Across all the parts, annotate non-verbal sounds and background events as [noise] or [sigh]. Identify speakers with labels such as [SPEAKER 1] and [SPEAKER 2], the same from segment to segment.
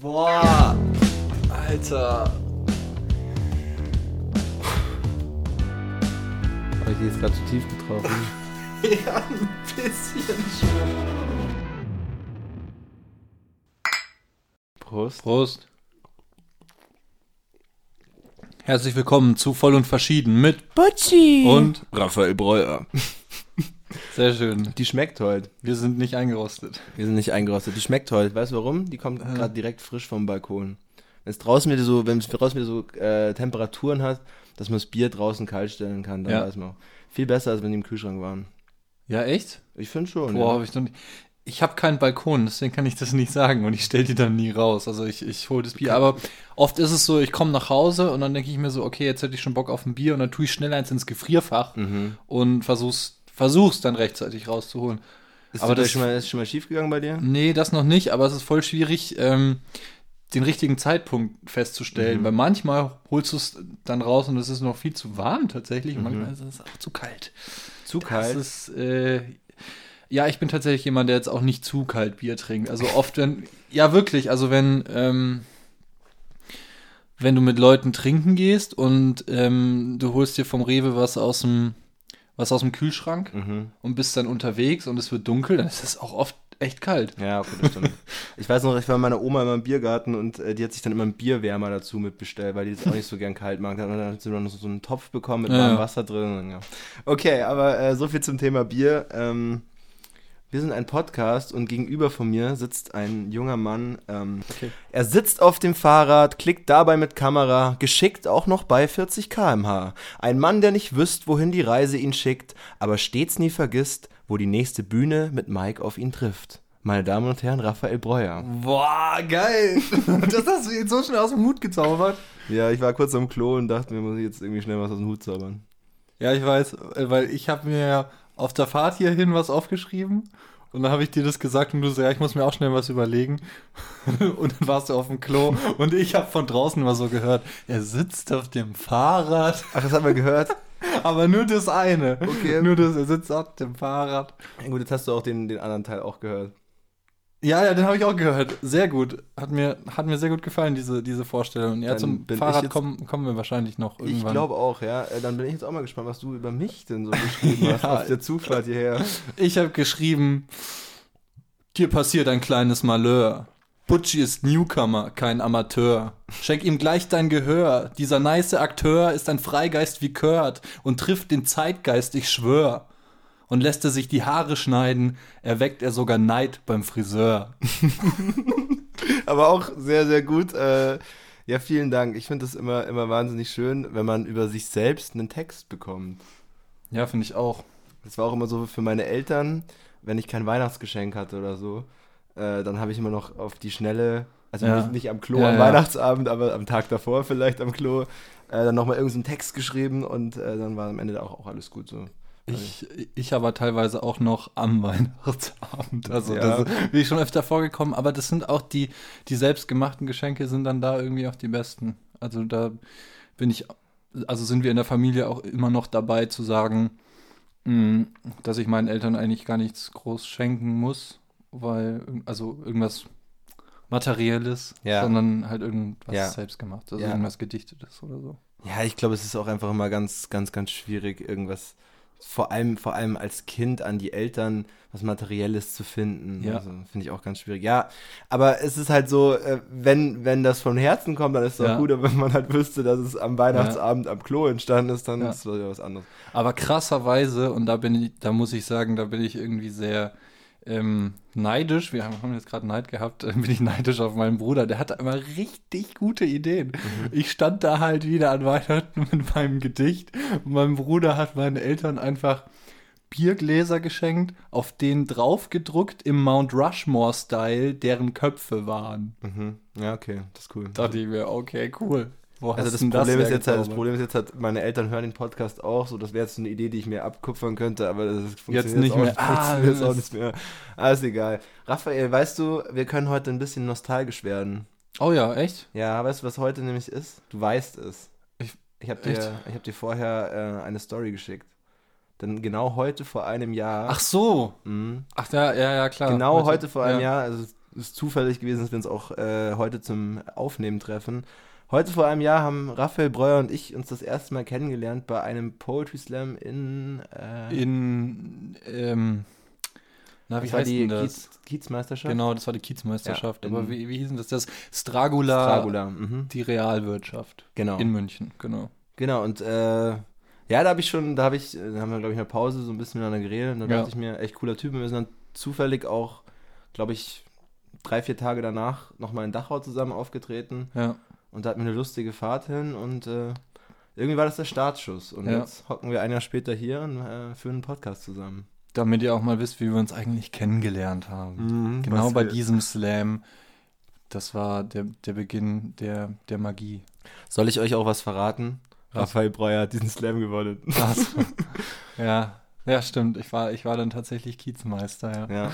[SPEAKER 1] Boah, Alter.
[SPEAKER 2] Habe ich die jetzt gerade zu tief getroffen? [laughs]
[SPEAKER 1] Ja, ein bisschen schon.
[SPEAKER 2] Prost.
[SPEAKER 1] Prost. Herzlich willkommen zu Voll und Verschieden mit
[SPEAKER 2] Butchi!
[SPEAKER 1] und
[SPEAKER 2] Raphael Breuer. [laughs]
[SPEAKER 1] sehr schön.
[SPEAKER 2] Die schmeckt heute.
[SPEAKER 1] Wir sind nicht eingerostet.
[SPEAKER 2] Wir sind nicht eingerostet. Die schmeckt heute. Weißt du warum? Die kommt gerade direkt frisch vom Balkon. Wenn es draußen wieder so, wenn es draußen wieder so äh, Temperaturen hat, dass man das Bier draußen kalt stellen kann, dann
[SPEAKER 1] Ja.
[SPEAKER 2] weiß man auch. Viel besser, als wenn die im Kühlschrank waren.
[SPEAKER 1] Ja, echt?
[SPEAKER 2] Ich finde schon.
[SPEAKER 1] Boah,
[SPEAKER 2] ja.
[SPEAKER 1] habe ich noch nicht. Ich habe keinen Balkon, deswegen kann ich das nicht sagen und ich stelle die dann nie raus. Also ich, ich hole das Bier. Aber oft ist es so, ich komme nach Hause und dann denke ich mir so, okay, jetzt hätte ich schon Bock auf ein Bier und dann tue ich schnell eins ins Gefrierfach
[SPEAKER 2] Mhm.
[SPEAKER 1] und versuch's, versuch's dann rechtzeitig rauszuholen.
[SPEAKER 2] Ist,
[SPEAKER 1] aber
[SPEAKER 2] das
[SPEAKER 1] das-
[SPEAKER 2] schon mal, ist schon mal schief gegangen bei dir?
[SPEAKER 1] Nee, das noch nicht, aber es ist voll schwierig, ähm, den richtigen Zeitpunkt festzustellen.
[SPEAKER 2] Mhm.
[SPEAKER 1] Weil manchmal holst du es dann raus und es ist noch viel zu warm tatsächlich und
[SPEAKER 2] Mhm.
[SPEAKER 1] manchmal ist es auch zu kalt.
[SPEAKER 2] Zu
[SPEAKER 1] Das
[SPEAKER 2] kalt?
[SPEAKER 1] ist, äh, ja, ich bin tatsächlich jemand, der jetzt auch nicht zu kalt Bier trinkt. Also oft, wenn, [laughs] ja wirklich, also wenn, ähm, wenn du mit Leuten trinken gehst und ähm, du holst dir vom Rewe was aus dem, was aus dem Kühlschrank
[SPEAKER 2] mhm.
[SPEAKER 1] und bist dann unterwegs und es wird dunkel, dann ist es auch oft echt kalt.
[SPEAKER 2] Ja, okay, das stimmt. [laughs] ich weiß noch, ich war mit meiner Oma immer im Biergarten und äh, die hat sich dann immer einen Bierwärmer dazu mitbestellt, weil die das auch nicht so gern kalt mag. Dann hat sie dann so einen Topf bekommen mit
[SPEAKER 1] Ja,
[SPEAKER 2] warmem. Wasser drin. Und, ja. Okay, aber äh, so viel zum Thema Bier. Ähm, wir sind ein Podcast und gegenüber von mir sitzt ein junger Mann. Ähm,
[SPEAKER 1] Okay.
[SPEAKER 2] Er sitzt auf dem Fahrrad, klickt dabei mit Kamera, geschickt auch noch bei 40 km/h. Ein Mann, der nicht wüsst, wohin die Reise ihn schickt, aber stets nie vergisst, wo die nächste Bühne mit Mike auf ihn trifft. Meine Damen und Herren, Raphael Breuer.
[SPEAKER 1] Boah, geil. [laughs] Das hast du jetzt so schnell aus dem Hut gezaubert.
[SPEAKER 2] Ja, ich war kurz am Klo und dachte mir, muss ich jetzt irgendwie schnell was aus dem Hut zaubern.
[SPEAKER 1] Ja, ich weiß, äh, weil ich habe mir ja auf der Fahrt hierhin was aufgeschrieben und dann habe ich dir das gesagt und du so, ja, ich muss mir auch schnell was überlegen. [laughs] Und dann warst du auf dem Klo und ich habe von draußen mal so gehört, er sitzt auf dem Fahrrad,
[SPEAKER 2] Ach, das haben wir gehört? [laughs]
[SPEAKER 1] aber nur das eine.
[SPEAKER 2] Okay.
[SPEAKER 1] Nur das, er sitzt auf dem Fahrrad.
[SPEAKER 2] Ja, gut, jetzt hast du auch den, den anderen Teil auch gehört.
[SPEAKER 1] Ja, ja, den habe ich auch gehört. Sehr gut. Hat mir, hat mir sehr gut gefallen, diese, diese Vorstellung. Ja,
[SPEAKER 2] Dann
[SPEAKER 1] zum Fahrrad
[SPEAKER 2] jetzt-
[SPEAKER 1] kommen, kommen wir wahrscheinlich noch irgendwann.
[SPEAKER 2] Ich glaube auch, ja. Äh, Dann bin ich jetzt auch mal gespannt, was du über mich denn so geschrieben hast [laughs]
[SPEAKER 1] Ja.
[SPEAKER 2] auf der Zufahrt hierher.
[SPEAKER 1] Ich habe geschrieben, dir passiert ein kleines Malheur. Butchi ist Newcomer, kein Amateur. Schenk ihm gleich dein Gehör. Dieser nice Akteur ist ein Freigeist wie Kurt und trifft den Zeitgeist, ich schwör. Und lässt er sich die Haare schneiden, erweckt er sogar Neid beim Friseur. [laughs]
[SPEAKER 2] Aber auch sehr, sehr gut. Äh, ja, vielen Dank. Ich finde es immer, immer wahnsinnig schön, wenn man über sich selbst einen Text bekommt.
[SPEAKER 1] Ja, finde ich auch.
[SPEAKER 2] Das war auch immer so für meine Eltern, wenn ich kein Weihnachtsgeschenk hatte oder so, äh, dann habe ich immer noch auf die Schnelle, also
[SPEAKER 1] Ja.
[SPEAKER 2] nicht, nicht am Klo
[SPEAKER 1] Ja,
[SPEAKER 2] am
[SPEAKER 1] ja.
[SPEAKER 2] Weihnachtsabend, aber am Tag davor vielleicht am Klo, äh, dann nochmal irgendeinen Text geschrieben und äh, dann war am Ende auch, auch alles gut so.
[SPEAKER 1] Ich, ich aber teilweise auch noch am [laughs] Weihnachtsabend. Also
[SPEAKER 2] Ja.
[SPEAKER 1] das bin ich schon öfter vorgekommen, aber das sind auch die, die selbstgemachten Geschenke sind dann da irgendwie auch die besten. Also da bin ich, also sind wir in der Familie auch immer noch dabei zu sagen, mh, dass ich meinen Eltern eigentlich gar nichts groß schenken muss, weil, also irgendwas Materielles,
[SPEAKER 2] Ja.
[SPEAKER 1] sondern halt irgendwas
[SPEAKER 2] Ja.
[SPEAKER 1] selbstgemachtes, also irgendwas Gedichtetes oder so.
[SPEAKER 2] Ja, ich glaube, es ist auch einfach immer ganz, ganz, ganz schwierig, irgendwas, vor allem, vor allem als Kind an die Eltern was Materielles zu finden.
[SPEAKER 1] Ja.
[SPEAKER 2] Also, Finde ich auch ganz schwierig. Ja, aber es ist halt so, äh, wenn, wenn das von Herzen kommt, dann ist es auch
[SPEAKER 1] Ja.
[SPEAKER 2] gut, aber wenn man halt wüsste, dass es am Weihnachtsabend am Klo entstanden ist, dann
[SPEAKER 1] Ja.
[SPEAKER 2] ist das ja was anderes.
[SPEAKER 1] Aber krasserweise, und da bin ich, da muss ich sagen, da bin ich irgendwie sehr ähm, neidisch. Wir haben jetzt gerade Neid gehabt, [laughs] äh, bin ich neidisch auf meinen Bruder. Der hatte immer richtig gute Ideen. Ich stand da halt wieder an Weihnachten [laughs] mit meinem Gedicht und mein Bruder hat meinen Eltern einfach Biergläser geschenkt, auf denen draufgedruckt im Mount Rushmore-Style deren Köpfe waren.
[SPEAKER 2] Mhm. Ja, okay, das ist cool.
[SPEAKER 1] Da dachte ich mir, okay, cool. Wo
[SPEAKER 2] Also das Problem, ist jetzt halt, das? Problem ist jetzt halt, meine Eltern hören den Podcast auch, so das wäre jetzt eine Idee, die ich mir abkupfern könnte, aber das funktioniert
[SPEAKER 1] Jetzt nicht
[SPEAKER 2] auch,
[SPEAKER 1] mehr. Ah,
[SPEAKER 2] jetzt auch nicht mehr. Alles egal. Raphael, weißt du, wir können heute ein bisschen nostalgisch werden.
[SPEAKER 1] Oh ja, echt?
[SPEAKER 2] Ja, weißt du, was heute nämlich ist? Du weißt es.
[SPEAKER 1] Ich-
[SPEAKER 2] Ich habe dir, ich hab dir vorher äh, eine Story geschickt. Denn genau heute vor einem Jahr.
[SPEAKER 1] Ach so.
[SPEAKER 2] mh,
[SPEAKER 1] Ach ja, ja, ja, klar.
[SPEAKER 2] genau
[SPEAKER 1] Heute-
[SPEAKER 2] heute vor einem
[SPEAKER 1] ja.
[SPEAKER 2] Jahr, also es ist zufällig gewesen, dass wir uns auch äh, heute zum Aufnehmen treffen. Heute vor einem Jahr haben Raphael Breuer und ich uns das erste Mal kennengelernt bei einem Poetry Slam in. Äh,
[SPEAKER 1] In, ähm, na, wie
[SPEAKER 2] das
[SPEAKER 1] heißt
[SPEAKER 2] die
[SPEAKER 1] das?
[SPEAKER 2] Kiez, Kiezmeisterschaft?
[SPEAKER 1] Genau, das war die Kiezmeisterschaft.
[SPEAKER 2] Ja,
[SPEAKER 1] Aber wie, wie hieß denn das? Das Stragula,
[SPEAKER 2] Stragula. Mhm.
[SPEAKER 1] die Realwirtschaft
[SPEAKER 2] Genau.
[SPEAKER 1] in München, genau.
[SPEAKER 2] Genau, und äh, ja, da habe ich schon, da habe ich, äh, da haben wir, glaube ich, in der Pause so ein bisschen miteinander geredet. Und da
[SPEAKER 1] Ja.
[SPEAKER 2] dachte ich mir, echt cooler Typ. Und wir sind dann zufällig auch, glaube ich, drei, vier Tage danach nochmal in Dachau zusammen aufgetreten.
[SPEAKER 1] Ja,
[SPEAKER 2] Und da hatten wir eine lustige Fahrt hin und äh, irgendwie war das der Startschuss. Und
[SPEAKER 1] Ja.
[SPEAKER 2] jetzt hocken wir ein Jahr später hier und äh, führen einen Podcast zusammen.
[SPEAKER 1] damit ihr auch mal wisst, wie wir uns eigentlich kennengelernt haben. Genau
[SPEAKER 2] Was
[SPEAKER 1] bei diesem Slam. Das war der, der Beginn der, der Magie.
[SPEAKER 2] Soll ich euch auch was verraten?
[SPEAKER 1] Was?
[SPEAKER 2] Raphael Breuer hat diesen Slam gewonnen.
[SPEAKER 1] Krass. [laughs] ja, ja, stimmt. Ich war, ich war dann tatsächlich Kiezmeister, ja.
[SPEAKER 2] ja,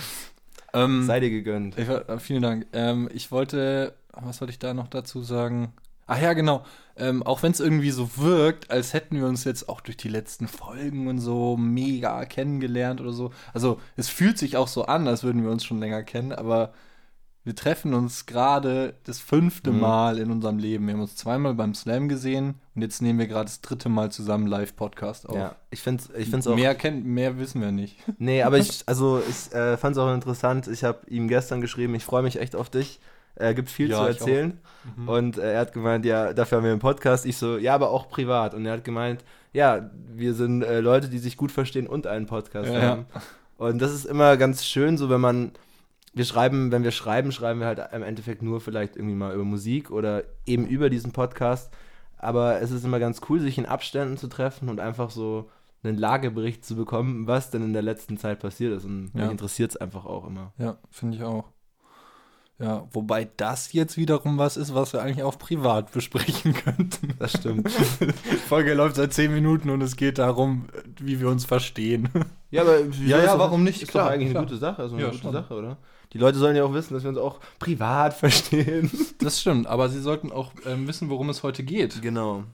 [SPEAKER 1] Ähm,
[SPEAKER 2] sei dir gegönnt.
[SPEAKER 1] ich, äh, vielen Dank. Ähm, ich wollte, was wollte ich da noch dazu sagen? Ach ja, genau. Ähm, auch wenn es irgendwie so wirkt, als hätten wir uns jetzt auch durch die letzten Folgen und so mega kennengelernt oder so. Also es fühlt sich auch so an, als würden wir uns schon länger kennen, aber wir treffen uns gerade das fünfte
[SPEAKER 2] Mhm.
[SPEAKER 1] Mal in unserem Leben. Wir haben uns zweimal beim Slam gesehen und jetzt nehmen wir gerade das dritte Mal zusammen Live-Podcast auf.
[SPEAKER 2] Ja, ich finde es ich find's auch
[SPEAKER 1] mehr, kennt, mehr wissen wir nicht.
[SPEAKER 2] Nee, aber [laughs] ich, also ich äh, fand es auch interessant. Ich habe ihm gestern geschrieben, ich freue mich echt auf dich. Er gibt viel
[SPEAKER 1] Ja,
[SPEAKER 2] zu erzählen.
[SPEAKER 1] Mhm.
[SPEAKER 2] Und äh, er hat gemeint, ja, dafür haben wir einen Podcast. Ich so, ja, aber auch privat. Und er hat gemeint, ja, wir sind äh, Leute, die sich gut verstehen und einen Podcast
[SPEAKER 1] Ja,
[SPEAKER 2] haben. Und das ist immer ganz schön, so wenn man, wir schreiben, wenn wir schreiben, schreiben wir halt im Endeffekt nur vielleicht irgendwie mal über Musik oder eben über diesen Podcast. Aber es ist immer ganz cool, sich in Abständen zu treffen und einfach so einen Lagebericht zu bekommen, was denn in der letzten Zeit passiert ist. Und mich interessiert es einfach auch immer.
[SPEAKER 1] Ja, finde ich auch. Ja, wobei das jetzt wiederum was ist, was wir eigentlich auch privat besprechen [laughs] könnten.
[SPEAKER 2] Das stimmt.
[SPEAKER 1] Die Folge läuft seit zehn Minuten und es geht darum, wie wir uns verstehen.
[SPEAKER 2] Ja, aber [laughs]
[SPEAKER 1] Ja, ja, warum nicht?
[SPEAKER 2] Ist
[SPEAKER 1] Klar,
[SPEAKER 2] doch eigentlich
[SPEAKER 1] klar.
[SPEAKER 2] eine gute Sache, also eine
[SPEAKER 1] Ja,
[SPEAKER 2] gute
[SPEAKER 1] schon.
[SPEAKER 2] Sache, oder? Die Leute sollen ja auch wissen, dass wir uns auch privat [laughs] verstehen.
[SPEAKER 1] Das stimmt, aber sie sollten auch ähm, wissen, worum es heute geht.
[SPEAKER 2] Genau.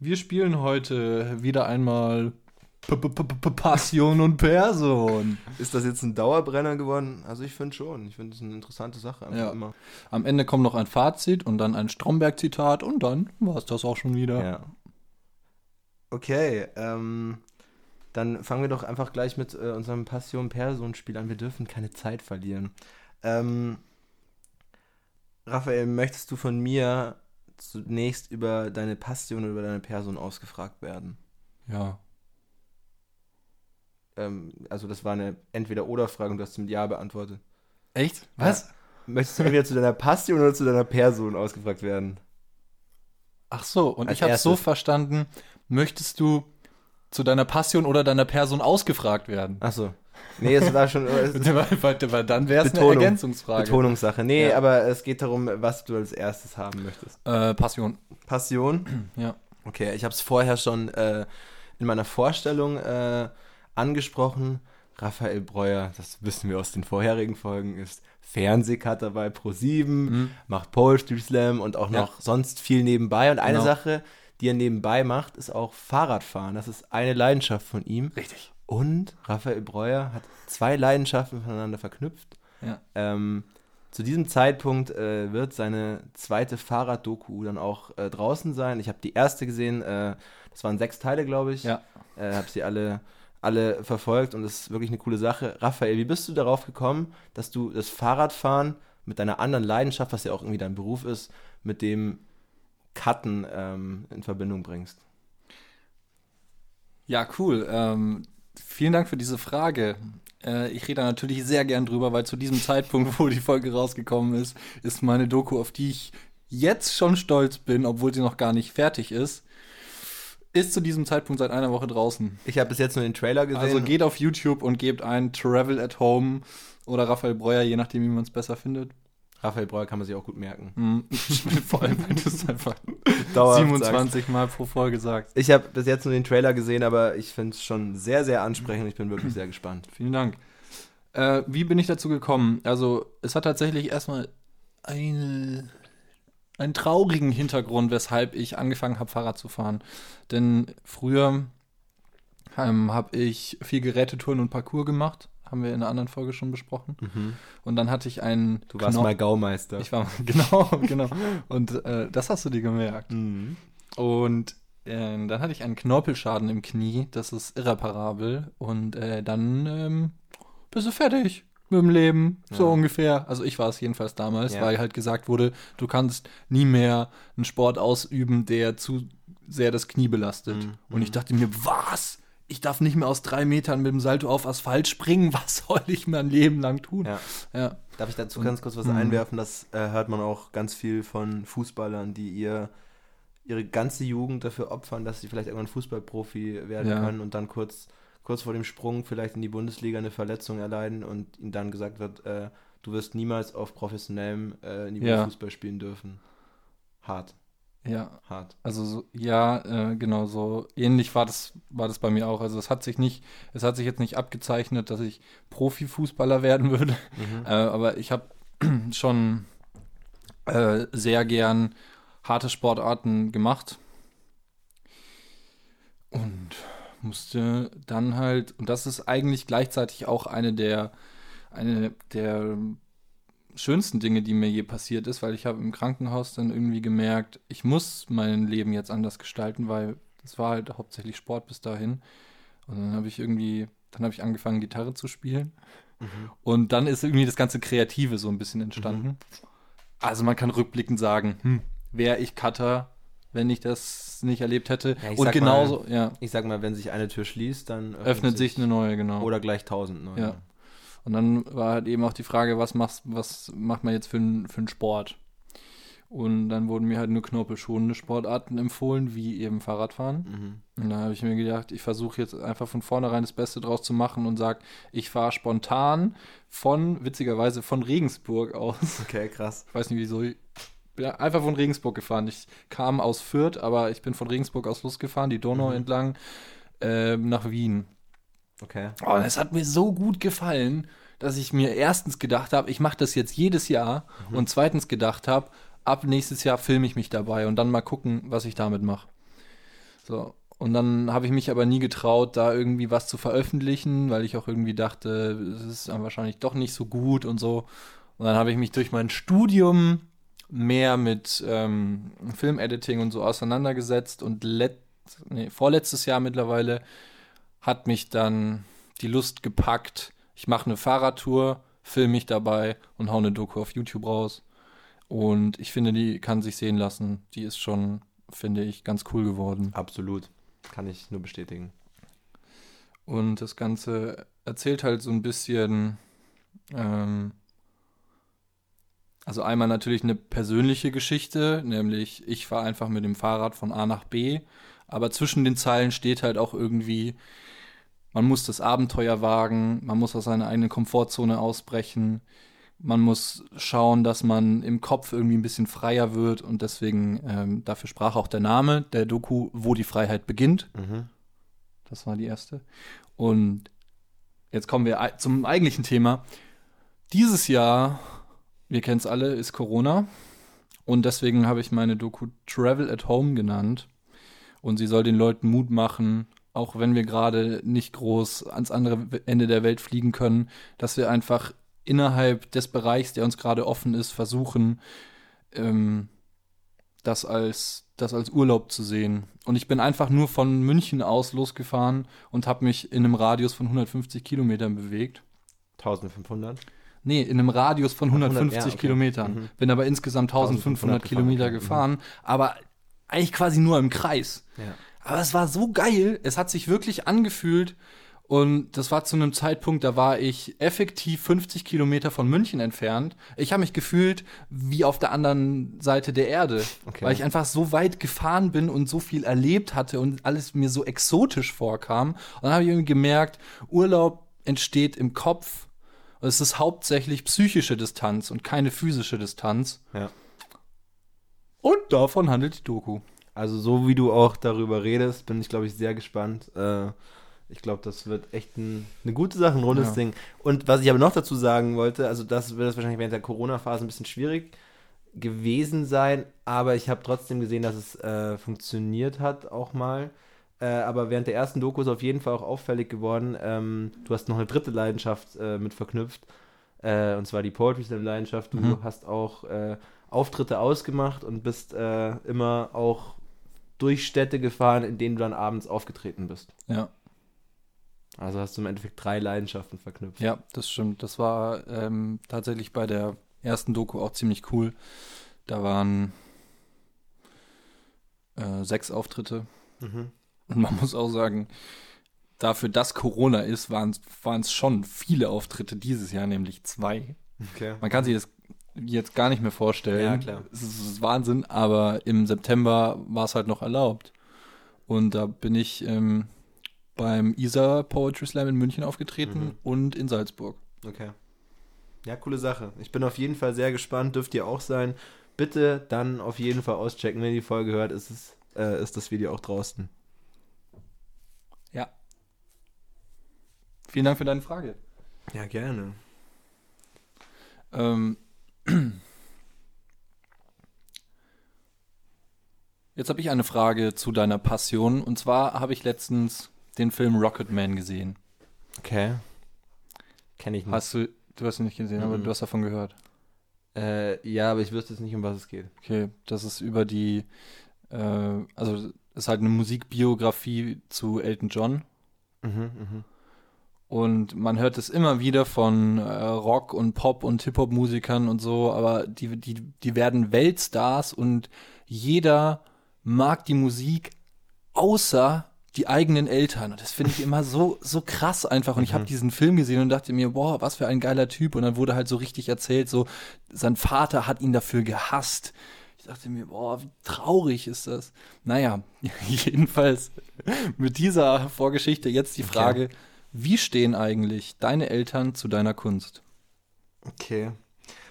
[SPEAKER 1] Wir spielen heute wieder einmal P -P -P -P Passion und Person.
[SPEAKER 2] Ist das jetzt ein Dauerbrenner geworden? Also ich finde schon. Ich finde es eine interessante Sache
[SPEAKER 1] Ja. Am Ende kommt noch ein Fazit und dann ein Stromberg-Zitat und dann war es das auch schon wieder.
[SPEAKER 2] Ja. Okay, ähm, dann fangen wir doch einfach gleich mit äh, unserem Passion-Person-Spiel an. Wir dürfen keine Zeit verlieren. Ähm, Raphael, möchtest du von mir zunächst über deine Passion oder über deine Person ausgefragt werden?
[SPEAKER 1] ja.
[SPEAKER 2] Ähm, also das war eine Entweder-Oder-Frage und du hast mit Ja beantwortet.
[SPEAKER 1] Echt?
[SPEAKER 2] Was? Möchtest du entweder zu deiner Passion oder zu deiner Person ausgefragt werden?
[SPEAKER 1] Ach so, und
[SPEAKER 2] Als
[SPEAKER 1] ich habe so verstanden, möchtest du zu deiner Passion oder deiner Person ausgefragt werden?
[SPEAKER 2] Achso. Nee, es war schon es [laughs]
[SPEAKER 1] Weil- dann wäre es eine. Ergänzungsfrage.
[SPEAKER 2] Betonungssache. Nee,
[SPEAKER 1] Ja.
[SPEAKER 2] aber es geht darum, was du als erstes haben möchtest.
[SPEAKER 1] Äh, Passion.
[SPEAKER 2] Passion?
[SPEAKER 1] Ja.
[SPEAKER 2] Okay, ich habe es vorher schon äh, in meiner Vorstellung äh, angesprochen. Raphael Breuer, das wissen wir aus den vorherigen Folgen, ist Fernsehcutter bei Pro7,
[SPEAKER 1] Mhm.
[SPEAKER 2] macht Poetry Slam und auch
[SPEAKER 1] Ja.
[SPEAKER 2] noch sonst viel nebenbei. Und eine
[SPEAKER 1] Genau.
[SPEAKER 2] Sache, die er nebenbei macht, ist auch Fahrradfahren. Das ist eine Leidenschaft von ihm.
[SPEAKER 1] Richtig.
[SPEAKER 2] Und Raphael Breuer hat zwei Leidenschaften voneinander verknüpft.
[SPEAKER 1] Ja.
[SPEAKER 2] Ähm, zu diesem Zeitpunkt äh, wird seine zweite Fahrrad-Doku dann auch äh, draußen sein. Ich habe die erste gesehen, äh, das waren sechs Teile, glaube ich.
[SPEAKER 1] Ja.
[SPEAKER 2] Äh, habe sie alle, alle verfolgt und das ist wirklich eine coole Sache. Raphael, wie bist du darauf gekommen, dass du das Fahrradfahren mit deiner anderen Leidenschaft, was ja auch irgendwie dein Beruf ist, mit dem Cutten ähm, in Verbindung bringst?
[SPEAKER 1] Ja, cool. Ähm, vielen Dank für diese Frage. Äh, ich rede da natürlich sehr gern drüber, weil zu diesem Zeitpunkt, wo die Folge rausgekommen ist, ist meine Doku, auf die ich jetzt schon stolz bin, obwohl sie noch gar nicht fertig ist, ist zu diesem Zeitpunkt seit einer Woche draußen.
[SPEAKER 2] Ich habe bis jetzt nur den Trailer gesehen.
[SPEAKER 1] Also geht auf YouTube und gebt ein Travel at Home oder Raphael Breuer, je nachdem, wie man es besser findet.
[SPEAKER 2] Raphael Breuer kann man sich auch gut merken.
[SPEAKER 1] Mhm. [laughs] Vor allem, wenn du es einfach [laughs]
[SPEAKER 2] Dauerhaft
[SPEAKER 1] 27 Mal pro Folge sagst.
[SPEAKER 2] Ich habe bis jetzt nur den Trailer gesehen, aber ich finde es schon sehr, sehr ansprechend. Ich bin wirklich sehr gespannt. [clears throat]
[SPEAKER 1] Vielen Dank. Äh, wie bin ich dazu gekommen? Also, es hat tatsächlich erstmal eine, einen traurigen Hintergrund, weshalb ich angefangen habe, Fahrrad zu fahren. Denn früher ähm, habe ich viel Gerätetouren und Parcours gemacht, haben wir in einer anderen Folge schon besprochen. Und dann hatte ich einen.
[SPEAKER 2] Mhm. Du warst
[SPEAKER 1] Kno-
[SPEAKER 2] mal Gaumeister.
[SPEAKER 1] Ich war [laughs] genau, genau. Und äh, das hast du dir gemerkt.
[SPEAKER 2] Mhm.
[SPEAKER 1] Und äh, dann hatte ich einen Knorpelschaden im Knie. Das ist irreparabel. Und äh, dann ähm, bist du fertig mit dem Leben. So
[SPEAKER 2] Ja.
[SPEAKER 1] ungefähr. Also ich war es jedenfalls damals,
[SPEAKER 2] Ja.
[SPEAKER 1] weil halt gesagt wurde, du kannst nie mehr einen Sport ausüben, der zu sehr das Knie belastet.
[SPEAKER 2] Mhm.
[SPEAKER 1] Und ich dachte mir, was? Ich darf nicht mehr aus drei Metern mit dem Salto auf Asphalt springen. [laughs] Was soll ich mein Leben lang tun?
[SPEAKER 2] Ja.
[SPEAKER 1] ja.
[SPEAKER 2] Darf ich dazu
[SPEAKER 1] Und-
[SPEAKER 2] ganz kurz was
[SPEAKER 1] Mhm.
[SPEAKER 2] einwerfen? Das äh, hört man auch ganz viel von Fußballern, die ihr ihre ganze Jugend dafür opfern, dass sie vielleicht irgendwann Fußballprofi werden
[SPEAKER 1] Ja.
[SPEAKER 2] können und dann kurz, kurz vor dem Sprung vielleicht in die Bundesliga eine Verletzung erleiden und ihnen dann gesagt wird, äh, du wirst niemals auf professionellem äh, Niveau
[SPEAKER 1] Ja.
[SPEAKER 2] Fußball spielen dürfen. Hart,
[SPEAKER 1] Ja,
[SPEAKER 2] hart.
[SPEAKER 1] Also so, ja, äh, genau so ähnlich war das war das bei mir auch. Also es hat sich nicht, es hat sich jetzt nicht abgezeichnet, dass ich Profifußballer werden würde,
[SPEAKER 2] Mhm. [laughs]
[SPEAKER 1] äh, aber ich habe [clears throat] schon äh, sehr gern harte Sportarten gemacht und musste dann halt und das ist eigentlich gleichzeitig auch eine der eine der schönsten Dinge, die mir je passiert ist, weil ich habe im Krankenhaus dann irgendwie gemerkt, ich muss mein Leben jetzt anders gestalten, weil es war halt hauptsächlich Sport bis dahin. Und dann habe ich irgendwie, dann habe ich angefangen, Gitarre zu spielen.
[SPEAKER 2] Mhm.
[SPEAKER 1] Und dann ist irgendwie das ganze Kreative so ein bisschen entstanden. Also man kann rückblickend sagen, hm, wäre ich Cutter, wenn ich das nicht erlebt hätte.
[SPEAKER 2] Ja,
[SPEAKER 1] Und genauso, ja,
[SPEAKER 2] Ich sag mal, wenn sich eine Tür schließt, dann
[SPEAKER 1] öffnet sich eine neue, genau.
[SPEAKER 2] oder gleich tausend neue.
[SPEAKER 1] Ja. Und dann war halt eben auch die Frage, was machst, was macht man jetzt für, einen- für einen Sport? Und dann wurden mir halt nur knorpelschonende Sportarten empfohlen, wie eben Fahrradfahren.
[SPEAKER 2] Mhm.
[SPEAKER 1] Und da habe ich mir gedacht, ich versuche jetzt einfach von vornherein das Beste draus zu machen und sage, ich fahre spontan von, witzigerweise, von Regensburg aus.
[SPEAKER 2] Okay, krass.
[SPEAKER 1] Ich weiß nicht wieso. Ich bin einfach von Regensburg gefahren. Ich kam aus Fürth, aber ich bin von Regensburg aus losgefahren, die Donau
[SPEAKER 2] Mhm.
[SPEAKER 1] entlang, ähm, nach Wien.
[SPEAKER 2] Okay.
[SPEAKER 1] Oh, das hat mir so gut gefallen, dass ich mir erstens gedacht habe, ich mache das jetzt jedes Jahr und zweitens gedacht habe, ab nächstes Jahr filme ich mich dabei und dann mal gucken, was ich damit mache. So. Und dann habe ich mich aber nie getraut, da irgendwie was zu veröffentlichen, weil ich auch irgendwie dachte, es ist dann wahrscheinlich doch nicht so gut und so. Und dann habe ich mich durch mein Studium mehr mit ähm, Filmediting und so auseinandergesetzt und let nee, vorletztes Jahr mittlerweile hat mich dann die Lust gepackt. Ich mache eine Fahrradtour, filme mich dabei und hau eine Doku auf YouTube raus. Und ich finde, die kann sich sehen lassen. Die ist schon, finde ich, ganz cool geworden.
[SPEAKER 2] Absolut. Kann ich nur bestätigen.
[SPEAKER 1] Und das Ganze erzählt halt so ein bisschen, ähm, also einmal natürlich eine persönliche Geschichte, nämlich ich fahre einfach mit dem Fahrrad von A nach B, aber zwischen den Zeilen steht halt auch irgendwie, man muss das Abenteuer wagen, man muss aus seiner eigenen Komfortzone ausbrechen, man muss schauen, dass man im Kopf irgendwie ein bisschen freier wird und deswegen, ähm, dafür sprach auch der Name der Doku, wo die Freiheit beginnt.
[SPEAKER 2] Mhm.
[SPEAKER 1] Das war die erste. Und jetzt kommen wir zum eigentlichen Thema. Dieses Jahr, wir kennen es alle, ist Corona. Und deswegen habe ich meine Doku Travel at Home genannt. Und sie soll den Leuten Mut machen, auch wenn wir gerade nicht groß ans andere Ende der Welt fliegen können, dass wir einfach innerhalb des Bereichs, der uns gerade offen ist, versuchen, ähm, das als, das als Urlaub zu sehen. Und ich bin einfach nur von München aus losgefahren und habe mich in einem Radius von 150 Kilometern bewegt.
[SPEAKER 2] 1500.
[SPEAKER 1] Nee, in einem Radius von
[SPEAKER 2] 100,
[SPEAKER 1] 150
[SPEAKER 2] ja, okay.
[SPEAKER 1] Kilometern.
[SPEAKER 2] Mhm.
[SPEAKER 1] Bin aber insgesamt 1500
[SPEAKER 2] 1500
[SPEAKER 1] Kilometer
[SPEAKER 2] gefahren,
[SPEAKER 1] gefahren, aber eigentlich quasi nur im Kreis.
[SPEAKER 2] Ja.
[SPEAKER 1] Aber es war so geil, es hat sich wirklich angefühlt. Und das war zu einem Zeitpunkt, da war ich effektiv 50 Kilometer von München entfernt. Ich habe mich gefühlt wie auf der anderen Seite der Erde,
[SPEAKER 2] Okay.
[SPEAKER 1] weil ich einfach so weit gefahren bin und so viel erlebt hatte und alles mir so exotisch vorkam. Und dann habe ich irgendwie gemerkt, Urlaub entsteht im Kopf. Und es ist hauptsächlich psychische Distanz und keine physische Distanz.
[SPEAKER 2] Ja.
[SPEAKER 1] Und davon handelt die Doku.
[SPEAKER 2] Also so wie du auch darüber redest, bin ich, glaube ich, sehr gespannt. Äh, ich glaube, das wird echt ein, eine gute Sache, ein rundes
[SPEAKER 1] Ja.
[SPEAKER 2] Ding. Und was ich aber noch dazu sagen wollte, also das wird es wahrscheinlich während der Corona-Phase ein bisschen schwierig gewesen sein, aber ich habe trotzdem gesehen, dass es äh, funktioniert hat auch mal. Äh, aber während der ersten Doku ist auf jeden Fall auch auffällig geworden, ähm, du hast noch eine dritte Leidenschaft äh, mit verknüpft, äh, und zwar die Poetry Slam Leidenschaft. Du
[SPEAKER 1] Mhm.
[SPEAKER 2] hast auch äh, Auftritte ausgemacht und bist äh, immer auch durch Städte gefahren, in denen du dann abends aufgetreten bist.
[SPEAKER 1] Ja,
[SPEAKER 2] Also hast du im Endeffekt drei Leidenschaften verknüpft.
[SPEAKER 1] ja, das stimmt. Das war ähm, tatsächlich bei der ersten Doku auch ziemlich cool. Da waren äh, sechs Auftritte.
[SPEAKER 2] Mhm.
[SPEAKER 1] Und man muss auch sagen, dafür, dass Corona ist, waren es schon viele Auftritte dieses Jahr, nämlich zwei.
[SPEAKER 2] Okay.
[SPEAKER 1] Man kann sich das jetzt gar nicht mehr vorstellen.
[SPEAKER 2] Ja, klar.
[SPEAKER 1] Es ist, es ist Wahnsinn, aber im September war es halt noch erlaubt. Und da bin ich ähm, beim ISA Poetry Slam in München aufgetreten
[SPEAKER 2] Mhm.
[SPEAKER 1] und in Salzburg.
[SPEAKER 2] Okay. Ja, coole Sache. Ich bin auf jeden Fall sehr gespannt, dürft ihr auch sein. Bitte dann auf jeden Fall auschecken, wenn ihr die Folge hört, ist, es, äh, ist das Video auch draußen.
[SPEAKER 1] Ja. Vielen Dank für deine Frage.
[SPEAKER 2] Ja, gerne.
[SPEAKER 1] Ähm, jetzt habe ich eine Frage zu deiner Passion. Und zwar habe ich letztens den Film Rocketman gesehen.
[SPEAKER 2] Okay. Kenne ich nicht.
[SPEAKER 1] Hast du, du hast ihn nicht gesehen, aber
[SPEAKER 2] Mhm.
[SPEAKER 1] du hast davon gehört.
[SPEAKER 2] Äh, ja, aber ich wüsste jetzt nicht, um was es geht.
[SPEAKER 1] Okay, das ist über die, äh, also ist halt eine Musikbiografie zu Elton John.
[SPEAKER 2] Mhm, mhm.
[SPEAKER 1] Und man hört es immer wieder von äh, Rock- und Pop- und Hip-Hop-Musikern und so, aber die, die, die werden Weltstars und jeder mag die Musik außer die eigenen Eltern. Und das finde ich immer so, so krass einfach. Und ich habe
[SPEAKER 2] Mhm.
[SPEAKER 1] diesen Film gesehen und dachte mir, boah, was für ein geiler Typ. Und dann wurde halt so richtig erzählt, so, sein Vater hat ihn dafür gehasst. Ich dachte mir, boah, wie traurig ist das. Naja, [laughs] jedenfalls mit dieser Vorgeschichte jetzt die
[SPEAKER 2] Okay.
[SPEAKER 1] Frage, wie stehen eigentlich deine Eltern zu deiner Kunst?
[SPEAKER 2] Okay.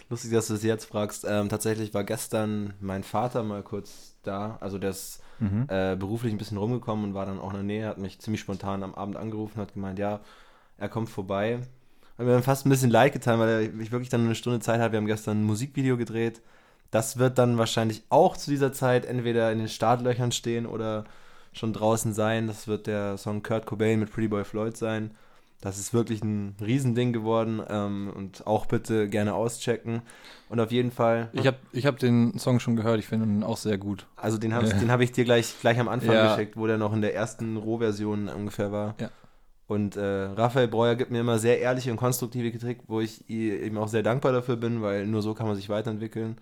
[SPEAKER 2] Lustig, dass du es jetzt fragst. Ähm, tatsächlich war gestern mein Vater mal kurz da. Also der ist äh, beruflich ein bisschen rumgekommen und war dann auch in der Nähe, hat mich ziemlich spontan am Abend angerufen, hat gemeint, ja, er kommt vorbei. Hat mir dann fast ein bisschen leid getan, weil ich wirklich dann eine Stunde Zeit hatte. Wir haben gestern ein Musikvideo gedreht. Das wird dann wahrscheinlich auch zu dieser Zeit entweder in den Startlöchern stehen oder schon draußen sein. Das wird der Song Kurt Cobain mit Pretty Boy Floyd sein. Das ist wirklich ein Riesending geworden ähm, und auch bitte gerne auschecken. Und auf jeden Fall,
[SPEAKER 1] Ich habe ich hab den Song schon gehört, ich finde ihn auch sehr gut.
[SPEAKER 2] also den habe
[SPEAKER 1] Ja.
[SPEAKER 2] hab ich dir gleich, gleich am Anfang
[SPEAKER 1] Ja.
[SPEAKER 2] geschickt, wo der noch in der ersten Rohversion ungefähr war.
[SPEAKER 1] Ja.
[SPEAKER 2] Und äh, Raphael Breuer gibt mir immer sehr ehrliche und konstruktive Kritik, wo ich ihm auch sehr dankbar dafür bin, weil nur so kann man sich weiterentwickeln.